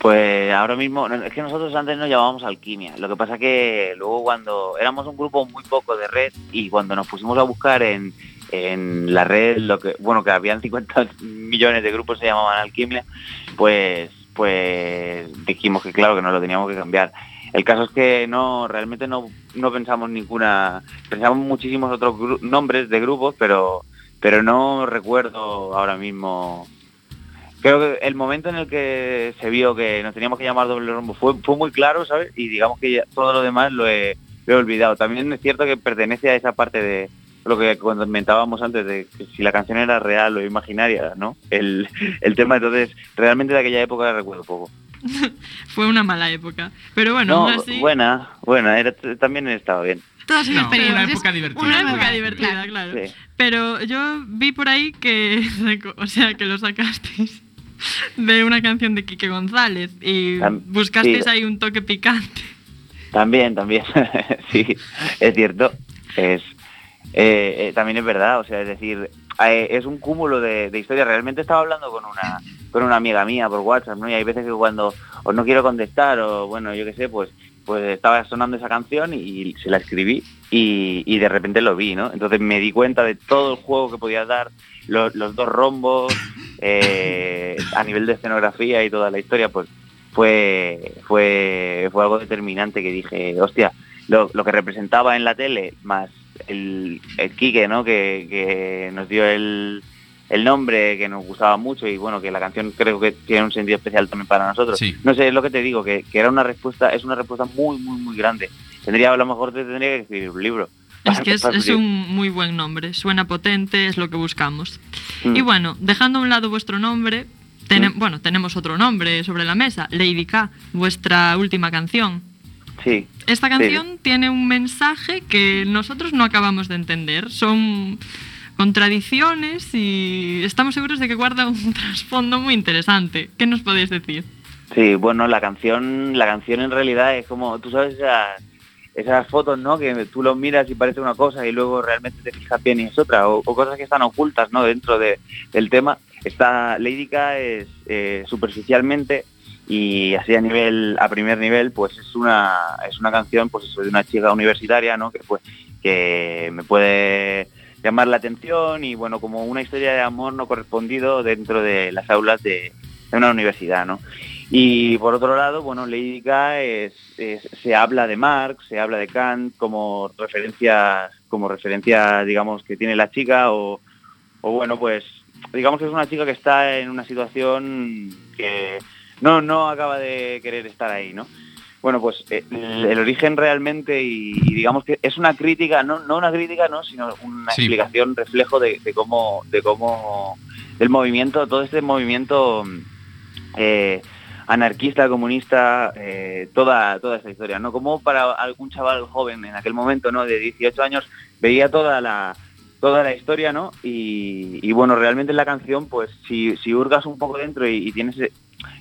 Pues ahora mismo, no, es que nosotros antes nos llamábamos Alquimia. Lo que pasa que luego cuando éramos un grupo muy poco de red y cuando nos pusimos a buscar en, en la red, lo que bueno, que habían 50 millones de grupos se llamaban Alquimia, pues pues dijimos que claro que nos lo teníamos que cambiar. El caso es que no, realmente no, no pensamos ninguna, pensamos muchísimos otros nombres de grupos, pero pero no recuerdo ahora mismo creo que el momento en el que se vio que nos teníamos que llamar doble rombo fue, fue muy claro, ¿sabes? Y digamos que ya todo lo demás lo he, lo he olvidado. También es cierto que pertenece a esa parte de lo que comentábamos antes, de que si la canción era real o imaginaria, ¿no? El, el tema, entonces, realmente de aquella época recuerdo poco. Fue una mala época. Pero bueno, no, así. buena, buena, era, también estaba bien. Todas No, una época divertida. Una época divertida, claro. Sí. Pero yo vi por ahí que, o sea, que lo sacasteis de una canción de Quique González y Tam- buscasteis sí. ahí un toque picante. También, también, sí, es cierto. Es, eh, eh, también es verdad, o sea, es decir, eh, es un cúmulo de, de historias. Realmente estaba hablando con una con una amiga mía por WhatsApp, ¿no? Y hay veces que cuando o no quiero contestar o bueno, yo qué sé, pues pues estaba sonando esa canción y se la escribí y, y de repente lo vi, ¿no? Entonces me di cuenta de todo el juego que podía dar, lo- los dos rombos, eh, a nivel de escenografía y toda la historia, pues fue, fue, fue algo determinante que dije, hostia, lo, lo que representaba en la tele, más el, el Quique, ¿no? Que, que nos dio el, el nombre, que nos gustaba mucho y bueno, que la canción creo que tiene un sentido especial también para nosotros. Sí. No sé, es lo que te digo, que, que era una respuesta, es una respuesta muy, muy, muy grande. Tendría, a lo mejor te tendría que escribir un libro. Es que es, un muy buen nombre, suena potente, es lo que buscamos. Mm. Y bueno, dejando a un lado vuestro nombre, Mm. bueno, tenemos otro nombre sobre la mesa, Lady K, vuestra última canción. Sí. Esta sí. canción tiene un mensaje que nosotros no acabamos de entender. Son contradicciones y estamos seguros de que guarda un trasfondo muy interesante. ¿Qué nos podéis decir? Sí, bueno, la canción, la canción en realidad es como, tú sabes esas, esas fotos, ¿no? Que tú los miras y parece una cosa y luego realmente te fijas bien y es otra, o, cosas que están ocultas, ¿no? Dentro de- del tema. Esta Leidica es eh, superficialmente y así a nivel, a primer nivel, pues es una, es una canción, pues eso, de una chica universitaria, ¿no? Que pues, que me puede llamar la atención y bueno, como una historia de amor no correspondido dentro de las aulas de, de una universidad, ¿no? Y por otro lado, bueno, Leidica es, es- se habla de Marx, se habla de Kant como referencias, como referencia, digamos, que tiene la chica o, o bueno, pues digamos que es una chica que está en una situación que no, no acaba de querer estar ahí, ¿no? Bueno, pues el, el origen realmente y, y digamos que es una crítica, no, no una crítica, no, sino una Sí. explicación, reflejo de, de cómo, de cómo el movimiento, todo este movimiento eh, anarquista, comunista, eh, toda, toda esa historia, ¿no? Como para algún chaval joven en aquel momento, ¿no? De 18 años, veía toda la, toda la historia, ¿no? Y, y bueno, realmente en la canción, pues si, si hurgas un poco dentro y, y tienes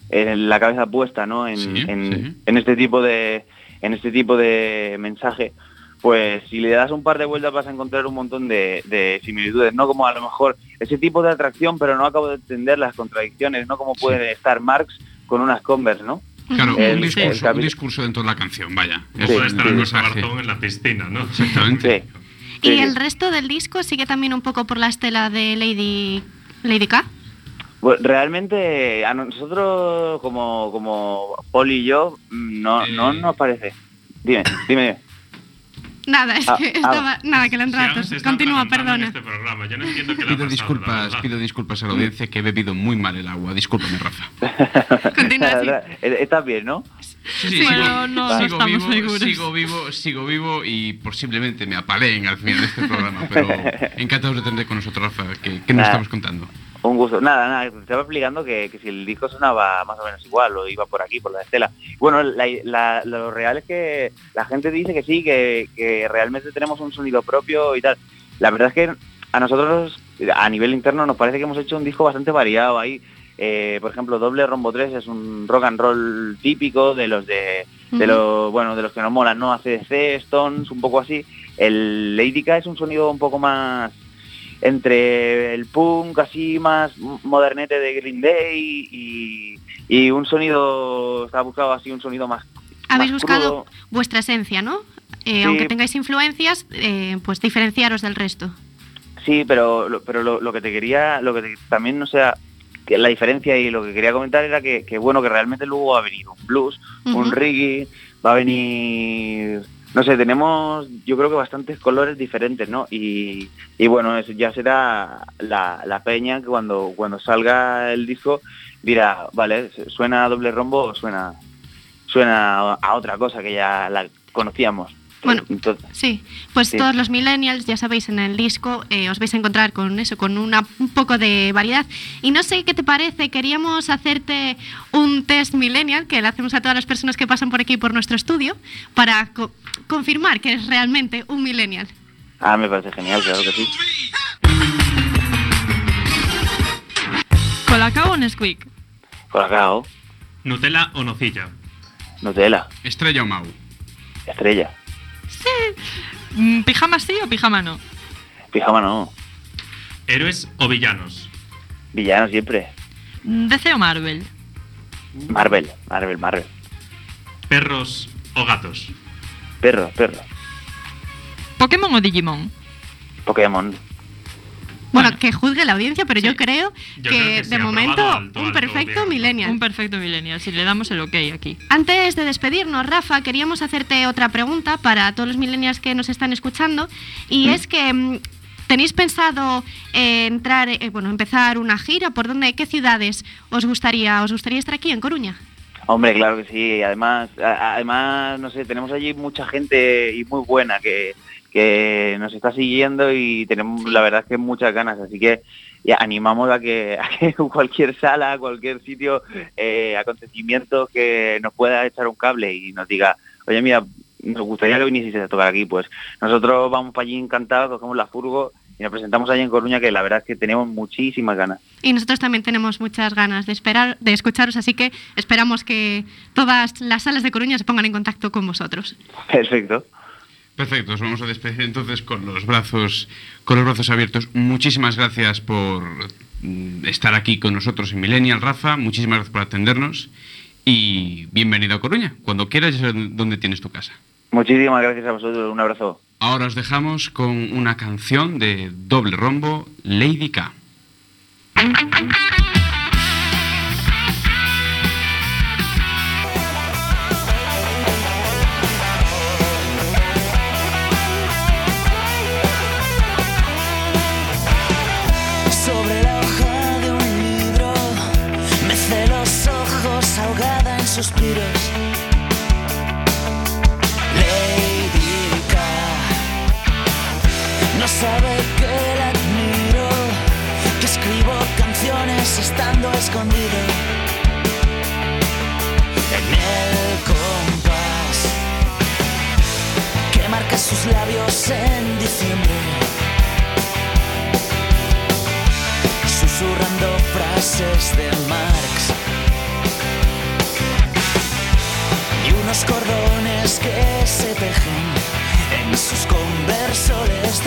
eh, la cabeza puesta, ¿no? En, Sí, en- sí. en este tipo de, en este tipo de mensaje, pues si le das un par de vueltas vas a encontrar un montón de, de similitudes, ¿no? Como a lo mejor ese tipo de atracción, pero no acabo de entender las contradicciones, ¿no? Como puede estar Marx con unas Converse, ¿no? Claro, El- un, discurso, el capi- un discurso dentro de la canción, vaya. No Ese puede es estar. Garzón en la piscina, ¿no? Exactamente. Y el resto del disco sigue también un poco por la estela de Lady, Lady K. Pues realmente a nosotros como como Paul y yo no no nos parece. Dime, dime. Nada, es Ah, que ah. estaba. Nada, que. Continúa, perdona. este programa. Yo no entiendo qué le ha Pido pasado, la disculpas, pido disculpas a la audiencia que he bebido muy mal el agua. Discúlpame, Rafa. Eh, Estás bien, ¿no? Sí, sí, Bueno, sigo, no, no sigo estamos vivo, seguros. sigo vivo, sigo vivo y posiblemente me apaleen al final de este programa, pero encantados de tener con nosotros, Rafa, que, que nos estamos contando. Un gusto. Nada, nada, estaba explicando que, que si el disco sonaba más o menos igual o iba por aquí, por la estela. Bueno, la- la- lo real es que la gente dice que sí, que, que realmente tenemos un sonido propio y tal. La verdad es que a nosotros, a nivel interno, nos parece que hemos hecho un disco bastante variado. Ahí, eh, por ejemplo, Doble Rombo 3 es un rock and roll típico de los de, de los, bueno, de los que nos molan, ¿no? ACDC, Stones, un poco así. El Lady K es un sonido un poco más entre el punk así más modernete de Green Day y, y un sonido, está buscado así un sonido más Habéis más buscado crudo. vuestra esencia, ¿no? Eh, Sí. Aunque tengáis influencias, eh, pues diferenciaros del resto. Sí, pero, pero lo, lo que te quería, lo que te- también no sea la diferencia y lo que quería comentar era que, que, bueno, que realmente luego va a venir un blues, un reggae, va a venir, no sé, tenemos yo creo que bastantes colores diferentes, ¿no? Y, y bueno, eso ya será la, la peña que cuando, cuando salga el disco dirá, vale, suena a doble rombo o suena, suena a otra cosa que ya la conocíamos. Bueno, Entonces, Sí, pues Sí. todos los millennials, ya sabéis, en el disco eh, os vais a encontrar con eso, con una, un poco de variedad. Y no sé qué te parece, queríamos hacerte un test millennial que le hacemos a todas las personas que pasan por aquí por nuestro estudio para co- confirmar que eres realmente un millennial. ah, me parece genial, claro que sí. ¿Colacao o Nesquik? Colacao, ¿Nutella o nocilla? Nutella, Estrella o Mau. estrella, ¿Pijama sí o pijama no? pijama no, ¿Héroes o villanos? villano siempre, Mm, ¿DC o Marvel? Marvel, Marvel, Marvel, ¿Perros o gatos? perro, perro, ¿Pokémon o Digimon? Pokémon, Bueno, que juzgue la audiencia, pero yo creo Yo que, creo que sí, de momento alto, un alto, perfecto bien. millennial. Un perfecto millennial, si le damos el ok aquí. Antes de despedirnos, Rafa, queríamos hacerte otra pregunta para todos los millennials que nos están escuchando y es que mm, tenéis pensado eh, entrar, eh, bueno, empezar una gira. ¿Por dónde, qué ciudades os gustaría, os gustaría estar aquí en Coruña? Hombre, claro que sí. Además, además, no sé, tenemos allí mucha gente y muy buena que, que nos está siguiendo y tenemos, la verdad, es que muchas ganas. Así que ya animamos a que, a que cualquier sala, cualquier sitio, eh, acontecimiento que nos pueda echar un cable y nos diga, oye, mira, nos gustaría que vinieseis a tocar aquí, pues nosotros vamos para allí encantados, cogemos la furgo y nos presentamos allí en Coruña, que la verdad es que tenemos muchísimas ganas. Y nosotros también tenemos muchas ganas de esperar, de escucharos, así que esperamos que todas las salas de Coruña se pongan en contacto con vosotros. Perfecto. Perfecto, os vamos a despedir entonces con los brazos, con los brazos abiertos. Muchísimas gracias por mm, estar aquí con nosotros en Millennial, Rafa. Muchísimas gracias por atendernos y bienvenido a Coruña. Cuando quieras, ya sabes dónde tienes tu casa. Muchísimas gracias a vosotros, un abrazo. Ahora os dejamos con una canción de doble rombo, Lady K. estando escondido en el compás que marca sus labios en diciembre. susurrando frases de Marx y unos cordones que se tejen en sus conversoles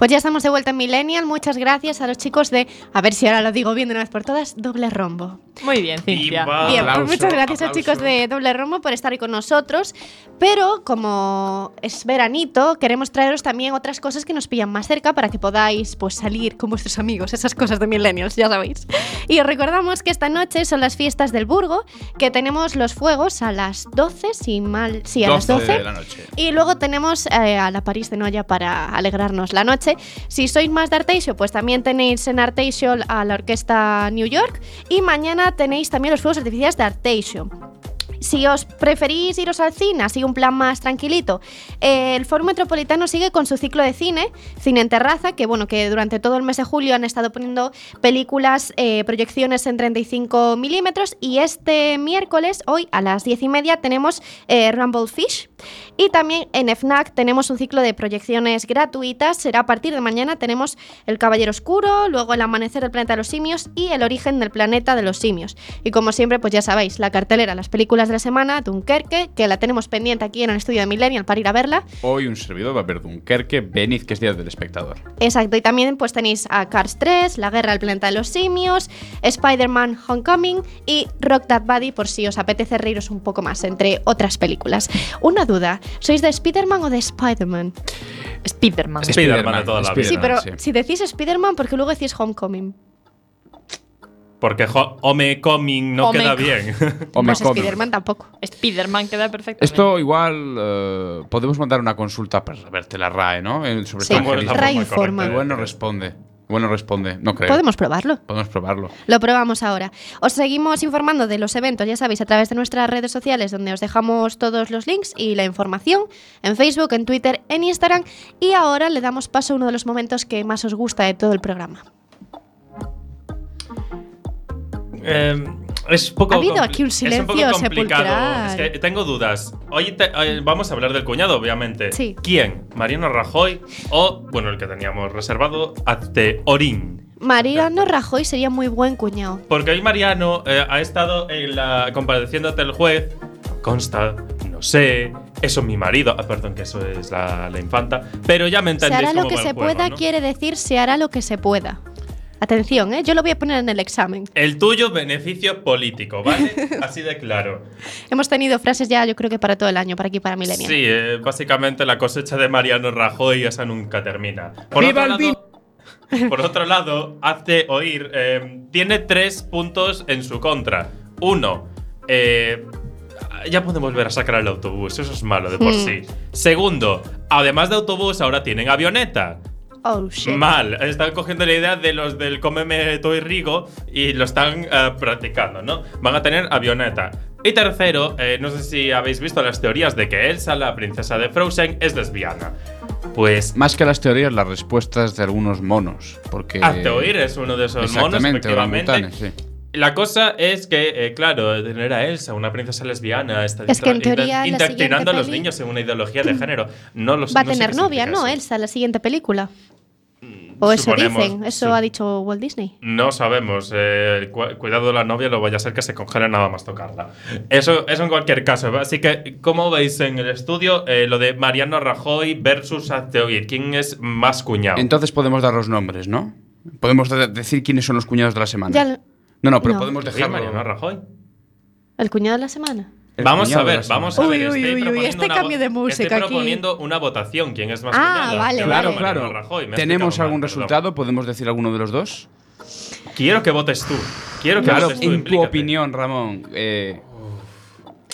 Pues ya estamos de vuelta en Millennial. Muchas gracias a los chicos de, a ver si ahora lo digo bien de una vez por todas, Doble Rombo. Muy bien, Cintia. Bien, pues muchas gracias a chicos de Doble Rombo por estar hoy con nosotros. Pero como es veranito, queremos traeros también otras cosas que nos pillan más cerca para que podáis pues, salir con vuestros amigos, esas cosas de Millennials, ya sabéis. Y os recordamos que esta noche son las fiestas del Burgo, que tenemos los fuegos a las 12, si mal, sí, a las 12. de la noche. Y luego tenemos eh, a la París de Noya para alegrarnos la noche. Si sois más de Arteixo, pues también tenéis en Arteixo a la Orquesta New York. Y mañana tenéis también los fuegos artificiales de Arteixo. Si os preferís iros al cine, así un plan más tranquilito, eh, el Foro Metropolitano sigue con su ciclo de cine, Cine en Terraza, que bueno, que durante todo el mes de julio han estado poniendo películas, eh, proyecciones en 35 milímetros y este miércoles, hoy a las 10 y media, tenemos eh, Rumble Fish. Y también en FNAC tenemos un ciclo de proyecciones gratuitas. Será a partir de mañana tenemos El Caballero Oscuro, luego El Amanecer del Planeta de los Simios y El Origen del Planeta de los Simios. Y como siempre, pues ya sabéis, la cartelera, las películas de la semana, Dunkerque, que la tenemos pendiente aquí en el estudio de Millennial para ir a verla. Hoy un servidor va a ver Dunkerque, venid que es Día del Espectador. Exacto, y también pues tenéis a Cars 3, La Guerra del Planeta de los Simios, Spider-Man Homecoming y Rock That Body por si os apetece reíros un poco más, entre otras películas. Una duda, ¿sois de Spider-Man o de Spider-Man? Spider-Man. Spider-Man de toda la vida. Sí, pero sí. si decís Spider-Man, porque luego decís Homecoming. Porque Homecoming no Home- queda bien. Home, Pues come. Spider-Man tampoco. Spider-Man queda perfectamente. Esto igual eh, podemos mandar una consulta para verte la RAE, ¿no? Eh, Sobre Sí, extranjerismo. RAE informa. Igual no responde. Igual no responde. No creo. Podemos probarlo. Podemos probarlo. Lo probamos ahora. Os seguimos informando de los eventos, ya sabéis, a través de nuestras redes sociales, donde os dejamos todos los links y la información en Facebook, en Twitter, en Instagram. Y ahora le damos paso a uno de los momentos que más os gusta de todo el programa. Eh, es poco Ha habido compli- aquí un es poco silencio complicado. Es que tengo dudas. Hoy te- eh, vamos a hablar del cuñado, obviamente. Sí. ¿Quién? ¿Mariano Rajoy o, bueno, el que teníamos reservado, Azte Orín? Mariano Rajoy sería muy buen cuñado. Porque hoy Mariano eh, ha estado en la compareciendo ante el juez. Consta, no sé, eso es mi marido. Ah, perdón, que eso es la, la infanta. Pero ya me Se entendéis hará lo que se juego, pueda, ¿no? quiere decir se hará lo que se pueda. Atención, ¿eh? yo lo voy a poner en el examen. El tuyo, beneficio político, ¿vale? Así de claro. Hemos tenido frases ya, yo creo que para todo el año, para aquí, para Millennial. Sí, eh, básicamente la cosecha de Mariano Rajoy esa nunca termina. Por ¡Viva otro el lado, por otro lado, hace oír, eh, tiene tres puntos en su contra. Uno, eh, ya podemos ver a sacar el autobús, eso es malo de por Hmm. sí. Segundo, además de autobús, ahora tienen avioneta. Oh, shit. Mal, están cogiendo la idea de los del Cómeme Toy Rigo y lo están eh, practicando, ¿no? Van a tener avioneta. Y tercero, eh, no sé si habéis visto las teorías de que Elsa, la princesa de Frozen, es lesbiana. Pues Más que las teorías, las respuestas de algunos monos. Porque. hazte oír, es uno de esos monos, Exactamente, efectivamente. sí. La cosa es que, eh, claro, tener a Elsa, una princesa lesbiana, está Es que en teoría, indoctrinando a los peli- niños en una ideología de género. No los Va a no tener novia, ¿no? Elsa, la siguiente película. O eso Suponemos, dicen, eso ha dicho Walt Disney. No sabemos. eh, cu- cuidado de la novia, lo vaya a ser que se congele nada más tocarla. Eso, eso en cualquier caso. Así que, como veis en el estudio, eh, lo de Mariano Rajoy versus Azteoir. ¿Quién es más cuñado? Entonces podemos dar los nombres, ¿no? Podemos de- decir quiénes son los cuñados de la semana. Ya lo- No, no, pero No. podemos Sí, dejarlo. Mariano Rajoy. ¿El cuñado de la semana? El Vamos cuñado a de ver, la vamos a ver. uy, estoy uy, uy, proponiendo este una cambio vo- de música Estoy aquí. proponiendo una votación. ¿Quién es más Ah, cuñado? vale, Yo Claro, claro. Rajoy. Me ¿Tenemos explicado algún mal, perdón. resultado? ¿Podemos decir alguno de los dos? Quiero que votes tú. Quiero que Claro, votes tú. en tu implícate. opinión, Ramón. eh,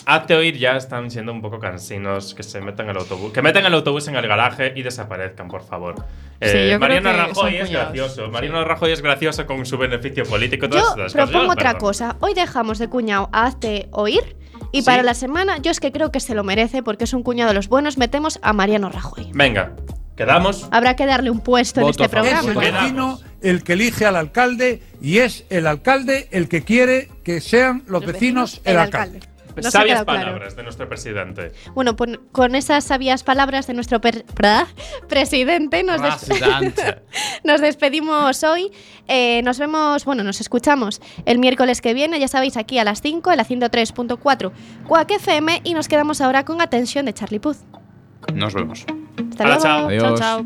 Hazte oír ya están siendo un poco cansinos que se metan el autobús. Que metan el autobús en el garaje y desaparezcan, por favor. Sí, Eh, creo Mariano que Rajoy es cuñados. gracioso. Mariano Rajoy es gracioso con su beneficio político. Todas Yo cosas. propongo Yo, otra perdón. cosa. Hoy dejamos de cuñado a Hazte Oír. Y ¿Sí? para la semana, yo es que creo que se lo merece porque es un cuñado de los buenos. Metemos a Mariano Rajoy. Venga, quedamos. Habrá que darle un puesto en Voto este a favor. Es programa. el vecino el que elige al alcalde y es el alcalde el que quiere que sean los, vecinos, el alcalde. Nos Sabias claro. palabras de nuestro presidente. Bueno, pon- con esas sabias palabras de nuestro per- pra- presidente nos, des- Presidente. nos despedimos hoy. Eh, nos vemos, bueno, nos escuchamos el miércoles que viene, ya sabéis, aquí a las 5 en la 103.4 Quack FM y nos quedamos ahora con Atención de Charlie Puth. Nos vemos. Hasta luego. chao. Adiós. chao.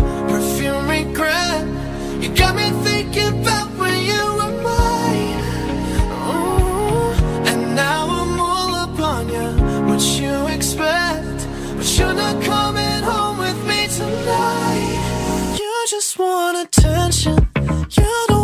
But you're not coming home with me tonight. You just want attention. You don't